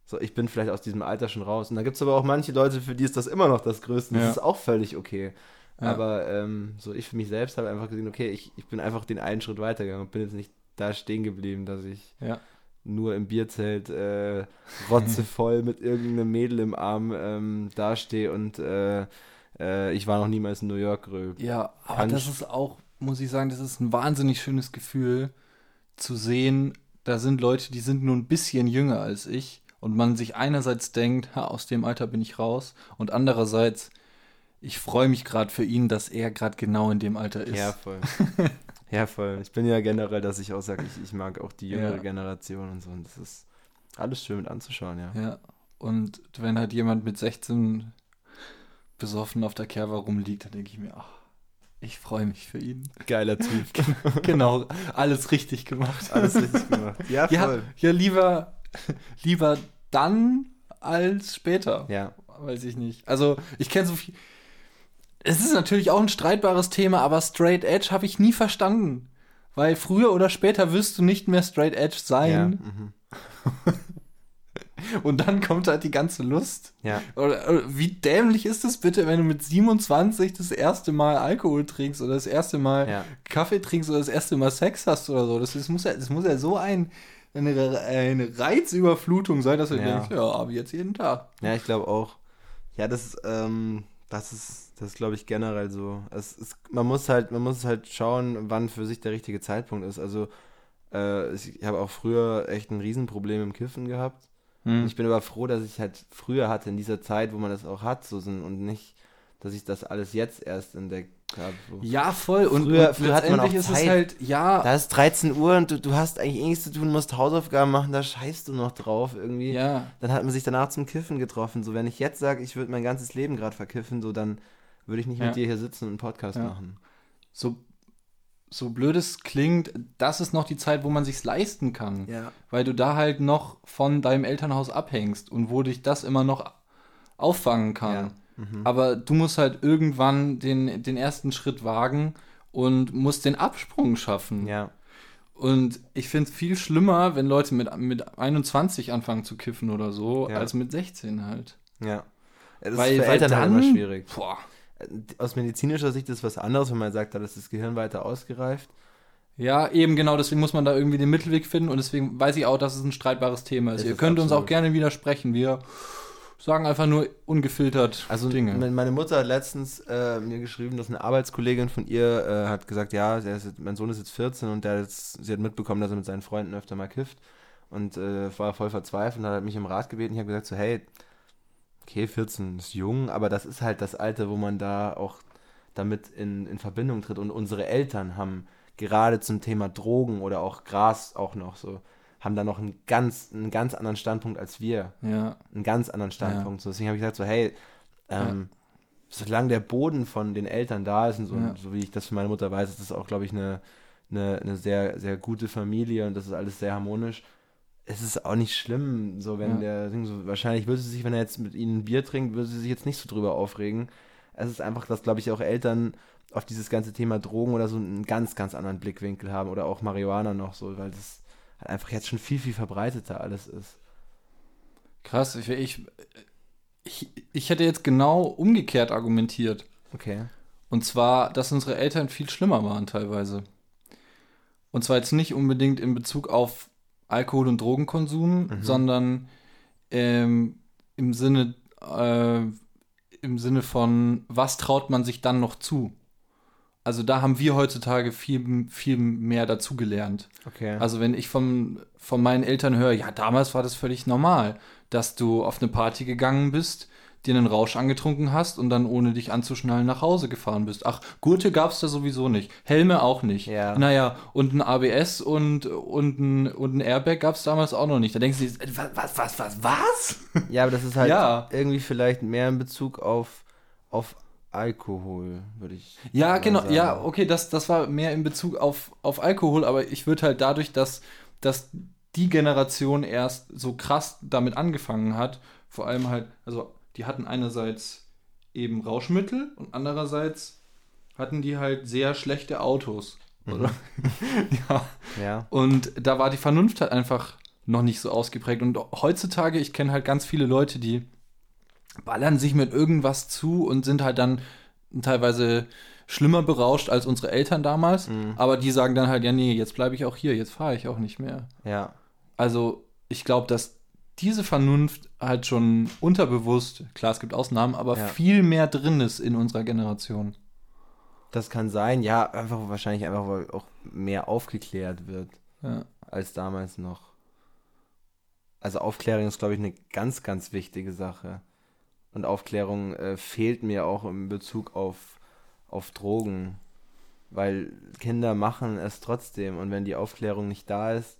[SPEAKER 2] so, ich bin vielleicht aus diesem Alter schon raus. Und da gibt es aber auch manche Leute, für die ist das immer noch das Größte. Das
[SPEAKER 1] Ja.
[SPEAKER 2] ist auch völlig okay.
[SPEAKER 1] Ja.
[SPEAKER 2] Aber ähm, so ich für mich selbst habe einfach gesehen, okay, ich, ich bin einfach den einen Schritt weitergegangen und bin jetzt nicht da stehen geblieben, dass ich
[SPEAKER 1] Ja.
[SPEAKER 2] nur im Bierzelt äh, rotzevoll [laughs] mit irgendeinem Mädel im Arm ähm, dastehe und äh, äh, ich war noch niemals in New York.
[SPEAKER 1] Ja, aber
[SPEAKER 2] Kann
[SPEAKER 1] das ist auch, muss ich sagen, das ist ein wahnsinnig schönes Gefühl zu sehen, da sind Leute, die sind nur ein bisschen jünger als ich und man sich einerseits denkt, ha, aus dem Alter bin ich raus und andererseits, ich freue mich gerade für ihn, dass er gerade genau in dem Alter ist.
[SPEAKER 2] Ja, voll. [laughs] ja, voll. Ich bin ja generell, dass ich auch sage, ich, ich mag auch die jüngere
[SPEAKER 1] Ja.
[SPEAKER 2] Generation und so. Und das ist alles schön mit anzuschauen, ja.
[SPEAKER 1] Ja, und wenn halt jemand mit 16 besoffen auf der Kerwa rumliegt, dann denke ich mir, ach, ich freue mich für ihn.
[SPEAKER 2] Geiler Typ. [laughs]
[SPEAKER 1] genau, alles richtig gemacht.
[SPEAKER 2] alles richtig gemacht. Ja,
[SPEAKER 1] Ja,
[SPEAKER 2] voll.
[SPEAKER 1] ja lieber, lieber dann als später.
[SPEAKER 2] Ja.
[SPEAKER 1] Weiß ich nicht. Also, ich kenne so viel. Es ist natürlich auch ein streitbares Thema, aber Straight Edge habe ich nie verstanden. Weil früher oder später wirst du nicht mehr Straight Edge
[SPEAKER 2] Ja.
[SPEAKER 1] sein.
[SPEAKER 2] Mhm. [laughs]
[SPEAKER 1] Und dann kommt halt die ganze Lust.
[SPEAKER 2] ja.
[SPEAKER 1] Oder, oder wie dämlich ist es bitte, wenn du mit 27 das erste Mal Alkohol trinkst oder das erste Mal
[SPEAKER 2] Ja.
[SPEAKER 1] Kaffee trinkst oder das erste Mal Sex hast oder so. Das, das, muss, ja, das muss ja so ein, eine, eine Reizüberflutung sein, dass du
[SPEAKER 2] Ja.
[SPEAKER 1] denkst, ja, aber jetzt jeden Tag.
[SPEAKER 2] Ja, ich glaube auch. Ja, das, ähm, das ist, das ist, glaube ich, generell so. Es ist, man muss halt, man muss halt schauen, wann für sich der richtige Zeitpunkt ist. Also, äh, ich habe auch früher echt ein Riesenproblem im Kiffen gehabt.
[SPEAKER 1] Hm.
[SPEAKER 2] Ich bin aber froh, dass ich halt früher hatte, in dieser Zeit, wo man das auch hat, so und nicht, dass ich das alles jetzt erst entdeckt habe. So.
[SPEAKER 1] Ja, voll. Und,
[SPEAKER 2] Früher-
[SPEAKER 1] und
[SPEAKER 2] früher hat man auch Zeit.
[SPEAKER 1] halt, ja,
[SPEAKER 2] Da ist 13 Uhr und du, du hast eigentlich eh nichts zu tun, musst Hausaufgaben machen, da scheißt du noch drauf irgendwie.
[SPEAKER 1] ja,
[SPEAKER 2] Dann hat man sich danach zum Kiffen getroffen. So, wenn ich jetzt sage, ich würde mein ganzes Leben gerade verkiffen, so, dann würde ich nicht
[SPEAKER 1] Ja.
[SPEAKER 2] mit dir hier sitzen und einen Podcast
[SPEAKER 1] Ja.
[SPEAKER 2] machen.
[SPEAKER 1] so, so blöd es klingt, das ist noch die Zeit, wo man sich's leisten kann.
[SPEAKER 2] Ja.
[SPEAKER 1] weil du da halt noch von deinem Elternhaus abhängst und wo dich das immer noch auffangen kann.
[SPEAKER 2] Ja. Mhm.
[SPEAKER 1] Aber du musst halt irgendwann den, den ersten Schritt wagen und musst den Absprung schaffen.
[SPEAKER 2] Ja.
[SPEAKER 1] Und ich finde es viel schlimmer, wenn Leute mit, mit 21 anfangen zu kiffen oder so,
[SPEAKER 2] Ja.
[SPEAKER 1] als mit 16 halt.
[SPEAKER 2] Ja. Das
[SPEAKER 1] weil,
[SPEAKER 2] ist für
[SPEAKER 1] weil
[SPEAKER 2] Eltern halt
[SPEAKER 1] dann,
[SPEAKER 2] immer schwierig.
[SPEAKER 1] Boah.
[SPEAKER 2] Aus medizinischer Sicht ist was anderes, wenn man sagt, da ist das Gehirn weiter ausgereift.
[SPEAKER 1] Ja, eben genau, deswegen muss man da irgendwie den Mittelweg finden und deswegen weiß ich auch, dass es ein streitbares Thema ist.
[SPEAKER 2] Es
[SPEAKER 1] Ihr
[SPEAKER 2] ist
[SPEAKER 1] könnt uns auch
[SPEAKER 2] absolut.
[SPEAKER 1] gerne widersprechen. Wir sagen einfach nur ungefiltert
[SPEAKER 2] Also
[SPEAKER 1] Dinge.
[SPEAKER 2] me- meine Mutter hat letztens äh, mir geschrieben, dass eine Arbeitskollegin von ihr äh, hat gesagt, ja, ist mein Sohn ist jetzt 14 und der hat jetzt, sie hat mitbekommen, dass er mit seinen Freunden öfter mal kifft und äh, war voll verzweifelt und hat mich im Rat gebeten. Ich habe gesagt so, hey, okay, 14 ist jung, aber das ist halt das Alter, wo man da auch damit in, in Verbindung tritt und unsere Eltern haben gerade zum Thema Drogen oder auch Gras auch noch so, haben da noch einen ganz, einen ganz anderen Standpunkt als wir
[SPEAKER 1] ja.
[SPEAKER 2] einen ganz anderen Standpunkt. So, deswegen habe ich gesagt, so, hey, ähm, solange der Boden von den Eltern da ist und so,
[SPEAKER 1] Ja.
[SPEAKER 2] so wie ich das für meine Mutter weiß, ist das auch, glaube ich, eine, eine, eine sehr, sehr gute Familie und das ist alles sehr harmonisch. Es ist auch nicht schlimm, so wenn
[SPEAKER 1] Ja.
[SPEAKER 2] der so, wahrscheinlich würde sie sich, wenn er jetzt mit ihnen ein Bier trinkt, würde sie sich jetzt nicht so drüber aufregen. Es ist einfach, dass, glaube ich, auch Eltern auf dieses ganze Thema Drogen oder so einen ganz, ganz anderen Blickwinkel haben oder auch Marihuana noch so, weil das halt einfach jetzt schon viel, viel verbreiteter alles ist.
[SPEAKER 1] Krass, ich, ich, ich, ich hätte jetzt genau umgekehrt argumentiert.
[SPEAKER 2] Okay.
[SPEAKER 1] Und zwar, dass unsere Eltern viel schlimmer waren teilweise. Und zwar jetzt nicht unbedingt in Bezug auf Alkohol- und Drogenkonsum,
[SPEAKER 2] Mhm.
[SPEAKER 1] sondern ähm, im Sinne äh, im Sinne von, was traut man sich dann noch zu? Also da haben wir heutzutage viel, viel mehr dazugelernt.
[SPEAKER 2] Okay.
[SPEAKER 1] Also wenn ich vom, von meinen Eltern höre, ja, damals war das völlig normal, dass du auf eine Party gegangen bist, dir einen Rausch angetrunken hast und dann ohne dich anzuschnallen nach Hause gefahren bist. Ach, Gurte gab es da sowieso nicht. Helme auch nicht.
[SPEAKER 2] Ja.
[SPEAKER 1] Naja, und ein ABS und, und ein, und ein Airbag gab es damals auch noch nicht. Da denkst du, dir, was, was, was, was, [laughs] was?
[SPEAKER 2] Ja, aber das ist halt
[SPEAKER 1] Ja.
[SPEAKER 2] irgendwie vielleicht mehr in Bezug auf, auf Alkohol, würde ich
[SPEAKER 1] Ja, genau.
[SPEAKER 2] sagen.
[SPEAKER 1] Ja, okay, das, das war mehr in Bezug auf, auf Alkohol, aber ich würde halt dadurch, dass, dass die Generation erst so krass damit angefangen hat, vor allem halt, also die hatten einerseits eben Rauschmittel und andererseits hatten die halt sehr schlechte Autos. Oder? [laughs] ja.
[SPEAKER 2] Ja.
[SPEAKER 1] Und da war die Vernunft halt einfach noch nicht so ausgeprägt. Und heutzutage, ich kenne halt ganz viele Leute, die ballern sich mit irgendwas zu und sind halt dann teilweise schlimmer berauscht als unsere Eltern damals.
[SPEAKER 2] Mhm.
[SPEAKER 1] Aber die sagen dann halt, ja, nee, jetzt bleibe ich auch hier, jetzt fahre ich auch nicht mehr.
[SPEAKER 2] Ja.
[SPEAKER 1] Also ich glaube, dass diese Vernunft halt schon unterbewusst, klar, es gibt Ausnahmen, aber
[SPEAKER 2] Ja.
[SPEAKER 1] viel mehr drin ist in unserer Generation.
[SPEAKER 2] Das kann sein, ja, einfach wahrscheinlich einfach, weil auch mehr aufgeklärt wird
[SPEAKER 1] Ja.
[SPEAKER 2] als damals noch. Also Aufklärung ist, glaube ich, eine ganz, ganz wichtige Sache. Und Aufklärung äh, fehlt mir auch in Bezug auf, auf Drogen. Weil Kinder machen es trotzdem und wenn die Aufklärung nicht da ist,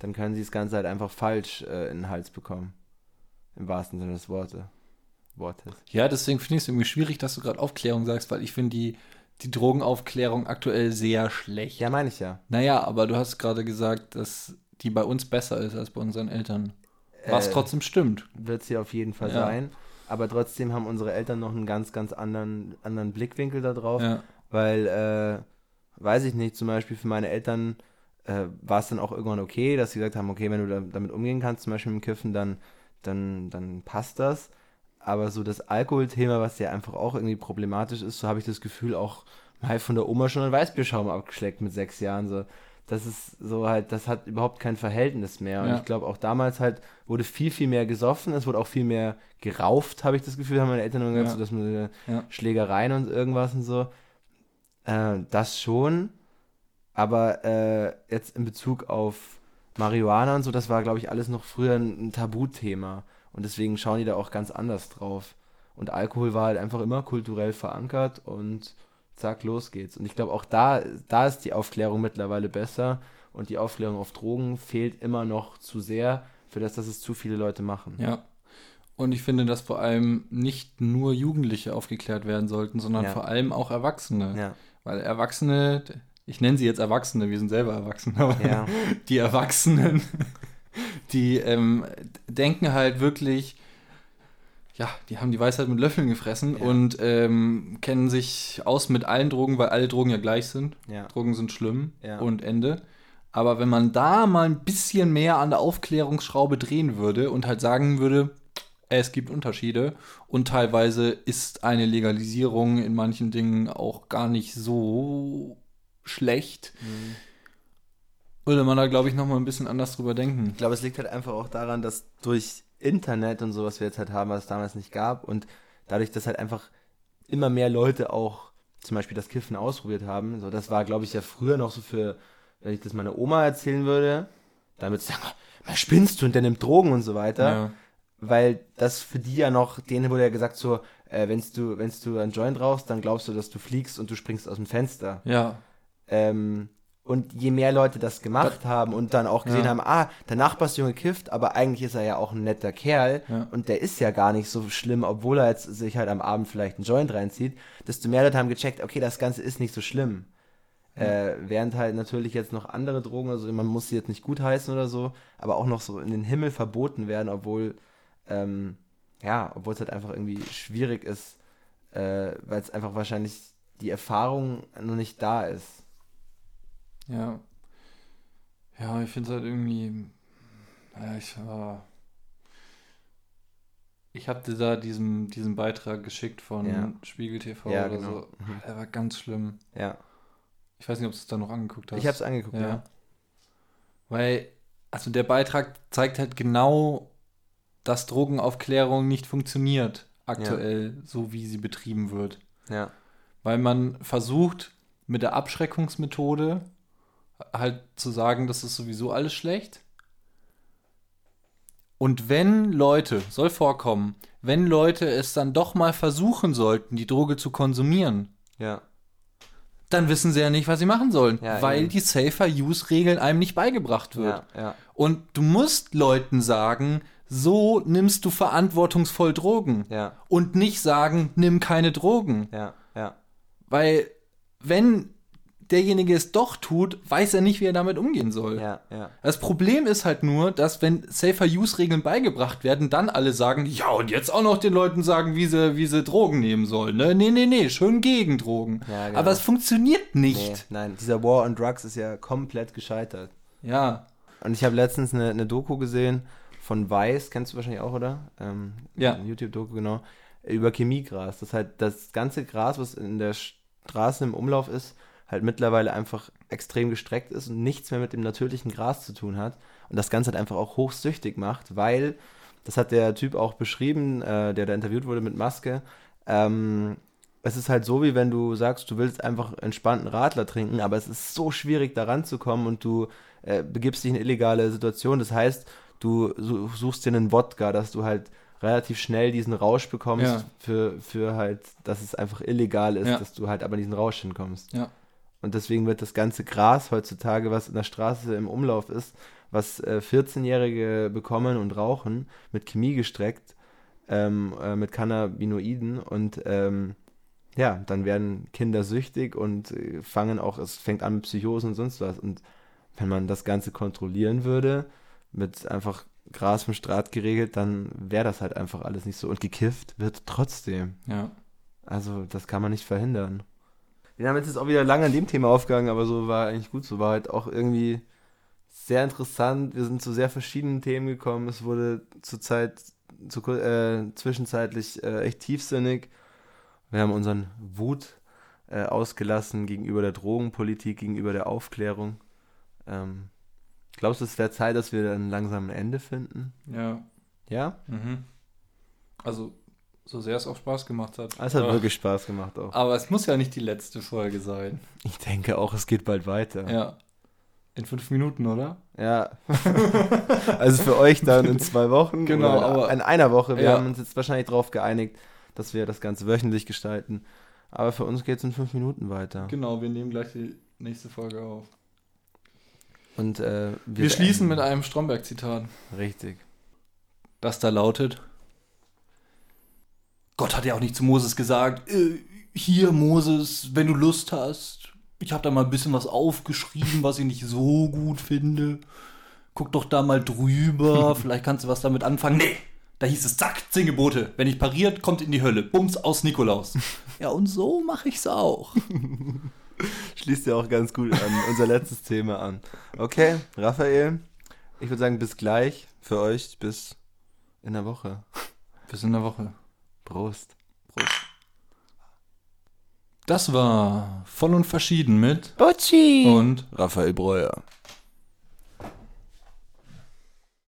[SPEAKER 2] dann können sie das Ganze halt einfach falsch äh, in den Hals bekommen. Im wahrsten Sinne des Worte. Wortes.
[SPEAKER 1] Ja, deswegen finde ich es irgendwie schwierig, dass du gerade Aufklärung sagst, weil ich finde die, die Drogenaufklärung aktuell sehr schlecht.
[SPEAKER 2] Ja, meine ich ja.
[SPEAKER 1] Naja, aber du hast gerade gesagt, dass die bei uns besser ist als bei unseren Eltern. Was
[SPEAKER 2] Äh,
[SPEAKER 1] trotzdem stimmt.
[SPEAKER 2] wird sie auf jeden Fall
[SPEAKER 1] Ja.
[SPEAKER 2] sein. Aber trotzdem haben unsere Eltern noch einen ganz, ganz anderen, anderen Blickwinkel darauf.
[SPEAKER 1] Ja.
[SPEAKER 2] Weil, äh, weiß ich nicht, zum Beispiel für meine Eltern äh, war es dann auch irgendwann okay, dass sie gesagt haben, okay, wenn du da, damit umgehen kannst, zum Beispiel mit dem Kiffen, dann, dann, dann passt das. Aber so das Alkoholthema, was ja einfach auch irgendwie problematisch ist, so habe ich das Gefühl auch mal von der Oma schon einen Weißbierschaum abgeschleckt mit sechs Jahren. So. Das ist so halt, das hat überhaupt kein Verhältnis mehr. Und
[SPEAKER 1] Ja.
[SPEAKER 2] ich glaube auch damals halt wurde viel, viel mehr gesoffen, es wurde auch viel mehr gerauft, habe ich das Gefühl, haben meine Eltern immer gesagt,
[SPEAKER 1] Ja.
[SPEAKER 2] so, dass man
[SPEAKER 1] Ja.
[SPEAKER 2] Schlägereien und irgendwas und so. Äh, das schon. Aber äh, jetzt in Bezug auf Marihuana und so, das war, glaube ich, alles noch früher ein, ein Tabuthema. Und deswegen schauen die da auch ganz anders drauf. Und Alkohol war halt einfach immer kulturell verankert und zack, los geht's. Und ich glaube, auch da, da ist die Aufklärung mittlerweile besser. Und die Aufklärung auf Drogen fehlt immer noch zu sehr, für das, dass es zu viele Leute machen.
[SPEAKER 1] Ja. Und ich finde, dass vor allem nicht nur Jugendliche aufgeklärt werden sollten, sondern
[SPEAKER 2] Ja.
[SPEAKER 1] vor allem auch Erwachsene.
[SPEAKER 2] Ja.
[SPEAKER 1] Weil Erwachsene, ich nenne sie jetzt Erwachsene, wir sind selber Erwachsene, aber
[SPEAKER 2] Ja. [laughs]
[SPEAKER 1] die Erwachsenen, [laughs] die ähm, denken halt wirklich, ja, die haben die Weisheit mit Löffeln gefressen
[SPEAKER 2] Ja.
[SPEAKER 1] und ähm, kennen sich aus mit allen Drogen, weil alle Drogen ja gleich sind.
[SPEAKER 2] Ja.
[SPEAKER 1] Drogen sind schlimm und Ende. Aber wenn man da mal ein bisschen mehr an der Aufklärungsschraube drehen würde und halt sagen würde, es gibt Unterschiede und teilweise ist eine Legalisierung in manchen Dingen auch gar nicht so schlecht,
[SPEAKER 2] Mhm.
[SPEAKER 1] würde man da, glaube ich, nochmal ein bisschen anders drüber denken.
[SPEAKER 2] Ich glaube, es liegt halt einfach auch daran, dass durch Internet und so, was wir jetzt halt haben, was es damals nicht gab und dadurch, dass halt einfach immer mehr Leute auch zum Beispiel das Kiffen ausprobiert haben, so das war, glaube ich, ja früher noch so für, wenn ich das meiner Oma erzählen würde, dann würde sie sagen, was spinnst du und der nimmt Drogen und so weiter,
[SPEAKER 1] Ja.
[SPEAKER 2] weil das für die ja noch, denen wurde ja gesagt so, äh, wenn's du, wenn's du einen Joint rauchst, dann glaubst du, dass du fliegst und du springst aus dem Fenster.
[SPEAKER 1] Ja.
[SPEAKER 2] Ähm, und je mehr Leute das gemacht haben und dann auch gesehen
[SPEAKER 1] Ja.
[SPEAKER 2] haben, ah, der Nachbarsjunge kifft, aber eigentlich ist er ja auch ein netter Kerl
[SPEAKER 1] Ja.
[SPEAKER 2] und der ist ja gar nicht so schlimm, obwohl er jetzt sich halt am Abend vielleicht einen Joint reinzieht, desto mehr Leute haben gecheckt, okay, das Ganze ist nicht so schlimm. Äh, während halt natürlich jetzt noch andere Drogen, also man muss sie jetzt nicht gutheißen oder so, aber auch noch so in den Himmel verboten werden, obwohl, ähm, ja, obwohl es halt einfach irgendwie schwierig ist, äh, weil es einfach wahrscheinlich die Erfahrung noch nicht da ist.
[SPEAKER 1] Ja. Ja, ich finde es halt irgendwie. Ja, ich war. Ich habe dir da diesen, diesen Beitrag geschickt von
[SPEAKER 2] Ja.
[SPEAKER 1] Spiegel TV
[SPEAKER 2] Ja,
[SPEAKER 1] oder
[SPEAKER 2] genau.
[SPEAKER 1] so. Der war ganz schlimm.
[SPEAKER 2] Ja,
[SPEAKER 1] Ich weiß nicht, ob du es da noch angeguckt hast.
[SPEAKER 2] ich habe es angeguckt, ja.
[SPEAKER 1] Ja. Weil, also der Beitrag zeigt halt genau, dass Drogenaufklärung nicht funktioniert aktuell, so wie sie betrieben wird.
[SPEAKER 2] Ja,
[SPEAKER 1] Weil man versucht, mit der Abschreckungsmethode halt zu sagen, das ist sowieso alles schlecht. Und wenn Leute, soll vorkommen, wenn Leute es dann doch mal versuchen sollten, die Droge zu konsumieren,
[SPEAKER 2] ja,
[SPEAKER 1] dann wissen sie ja nicht, was sie machen sollen,
[SPEAKER 2] Ja,
[SPEAKER 1] weil
[SPEAKER 2] eben.
[SPEAKER 1] die Safer-Use-Regeln einem nicht beigebracht wird.
[SPEAKER 2] ja, ja,
[SPEAKER 1] Und du musst Leuten sagen, so nimmst du verantwortungsvoll Drogen.
[SPEAKER 2] ja,
[SPEAKER 1] Und nicht sagen, nimm keine Drogen.
[SPEAKER 2] ja, ja,
[SPEAKER 1] Weil wenn derjenige es doch tut, weiß er nicht, wie er damit umgehen soll.
[SPEAKER 2] ja, ja.
[SPEAKER 1] Das Problem ist halt nur, dass wenn Safer-Use-Regeln beigebracht werden, dann alle sagen, ja, und jetzt auch noch den Leuten sagen, wie sie, wie sie Drogen nehmen sollen. Ne? Nee, nee, nee, schön gegen Drogen.
[SPEAKER 2] Ja, genau.
[SPEAKER 1] Aber es funktioniert
[SPEAKER 2] Nee,
[SPEAKER 1] nicht.
[SPEAKER 2] nein, dieser War on Drugs ist ja komplett gescheitert.
[SPEAKER 1] Ja.
[SPEAKER 2] Und ich habe letztens eine, eine Doku gesehen von Weiß, kennst du wahrscheinlich auch, oder? Ähm,
[SPEAKER 1] Ja.
[SPEAKER 2] YouTube-Doku, genau. Über Chemiegras. Das halt das ganze Gras, was in der Straße im Umlauf ist, halt mittlerweile einfach extrem gestreckt ist und nichts mehr mit dem natürlichen Gras zu tun hat. Und das Ganze halt einfach auch hochsüchtig macht, weil, das hat der Typ auch beschrieben, äh, der da interviewt wurde mit Maske, ähm, es ist halt so, wie wenn du sagst, du willst einfach entspannten Radler trinken, aber es ist so schwierig, da ranzukommen und du äh, begibst dich in illegale Situationen. Das heißt, du su- suchst dir einen Wodka, dass du halt relativ schnell diesen Rausch bekommst,
[SPEAKER 1] Ja.
[SPEAKER 2] für, für halt, dass es einfach illegal ist,
[SPEAKER 1] Ja.
[SPEAKER 2] dass du halt aber in diesen Rausch hinkommst.
[SPEAKER 1] Ja.
[SPEAKER 2] Und deswegen wird das ganze Gras heutzutage, was in der Straße im Umlauf ist, was äh, 14-Jährige bekommen und rauchen, mit Chemie gestreckt, ähm, äh, mit Cannabinoiden und ähm, ja, dann werden Kinder süchtig und äh, fangen auch, es fängt an mit Psychosen und sonst was. Und wenn man das Ganze kontrollieren würde, mit einfach Gras vom Straat geregelt, dann wäre das halt einfach alles nicht so. Und gekifft wird trotzdem.
[SPEAKER 1] Ja.
[SPEAKER 2] Also, das kann man nicht verhindern. Wir haben jetzt auch wieder lange an dem Thema aufgegangen, aber so war eigentlich gut. So war halt auch irgendwie sehr interessant. Wir sind zu sehr verschiedenen Themen gekommen. Es wurde zurzeit, zu, äh, zwischenzeitlich äh, echt tiefsinnig. Wir haben unseren Wut äh, ausgelassen gegenüber der Drogenpolitik, gegenüber der Aufklärung. Ähm, glaubst du, es wäre Zeit, dass wir dann langsam ein Ende finden?
[SPEAKER 1] Ja.
[SPEAKER 2] Ja?
[SPEAKER 1] Mhm. Also, so sehr es auch Spaß gemacht hat.
[SPEAKER 2] Es hat
[SPEAKER 1] Aber-
[SPEAKER 2] wirklich Spaß gemacht auch.
[SPEAKER 1] Aber es muss ja nicht die letzte Folge sein.
[SPEAKER 2] Ich denke auch, es geht bald weiter.
[SPEAKER 1] Ja. In fünf Minuten, oder?
[SPEAKER 2] Ja. [laughs] also für euch dann in zwei Wochen.
[SPEAKER 1] Genau, aber-
[SPEAKER 2] in einer Woche. Wir
[SPEAKER 1] Ja.
[SPEAKER 2] haben uns jetzt wahrscheinlich darauf geeinigt, dass wir das Ganze wöchentlich gestalten. Aber für uns geht es in fünf Minuten weiter.
[SPEAKER 1] Genau, wir nehmen gleich die nächste Folge auf.
[SPEAKER 2] Und äh,
[SPEAKER 1] Wir, schließen mit einem Stromberg-Zitat.
[SPEAKER 2] Richtig.
[SPEAKER 1] Das da lautet: Gott hat ja auch nicht zu Moses gesagt, äh, hier Moses, wenn du Lust hast, ich habe da mal ein bisschen was aufgeschrieben, was ich nicht so gut finde. Guck doch da mal drüber, [laughs] vielleicht kannst du was damit anfangen. Nee, da hieß es, zack, zehn Gebote. Wenn nicht pariert, kommt in die Hölle. Bums aus Nikolaus. Ja, und so mache ich's auch. [laughs]
[SPEAKER 2] Schließt ja auch ganz gut an unser letztes Thema an. Okay, Raphael, ich würde sagen, bis gleich für euch, bis in der Woche.
[SPEAKER 1] Bis in der Woche.
[SPEAKER 2] Prost.
[SPEAKER 1] Das war voll und verschieden mit
[SPEAKER 2] Bocci!
[SPEAKER 1] und
[SPEAKER 2] Raphael Breuer.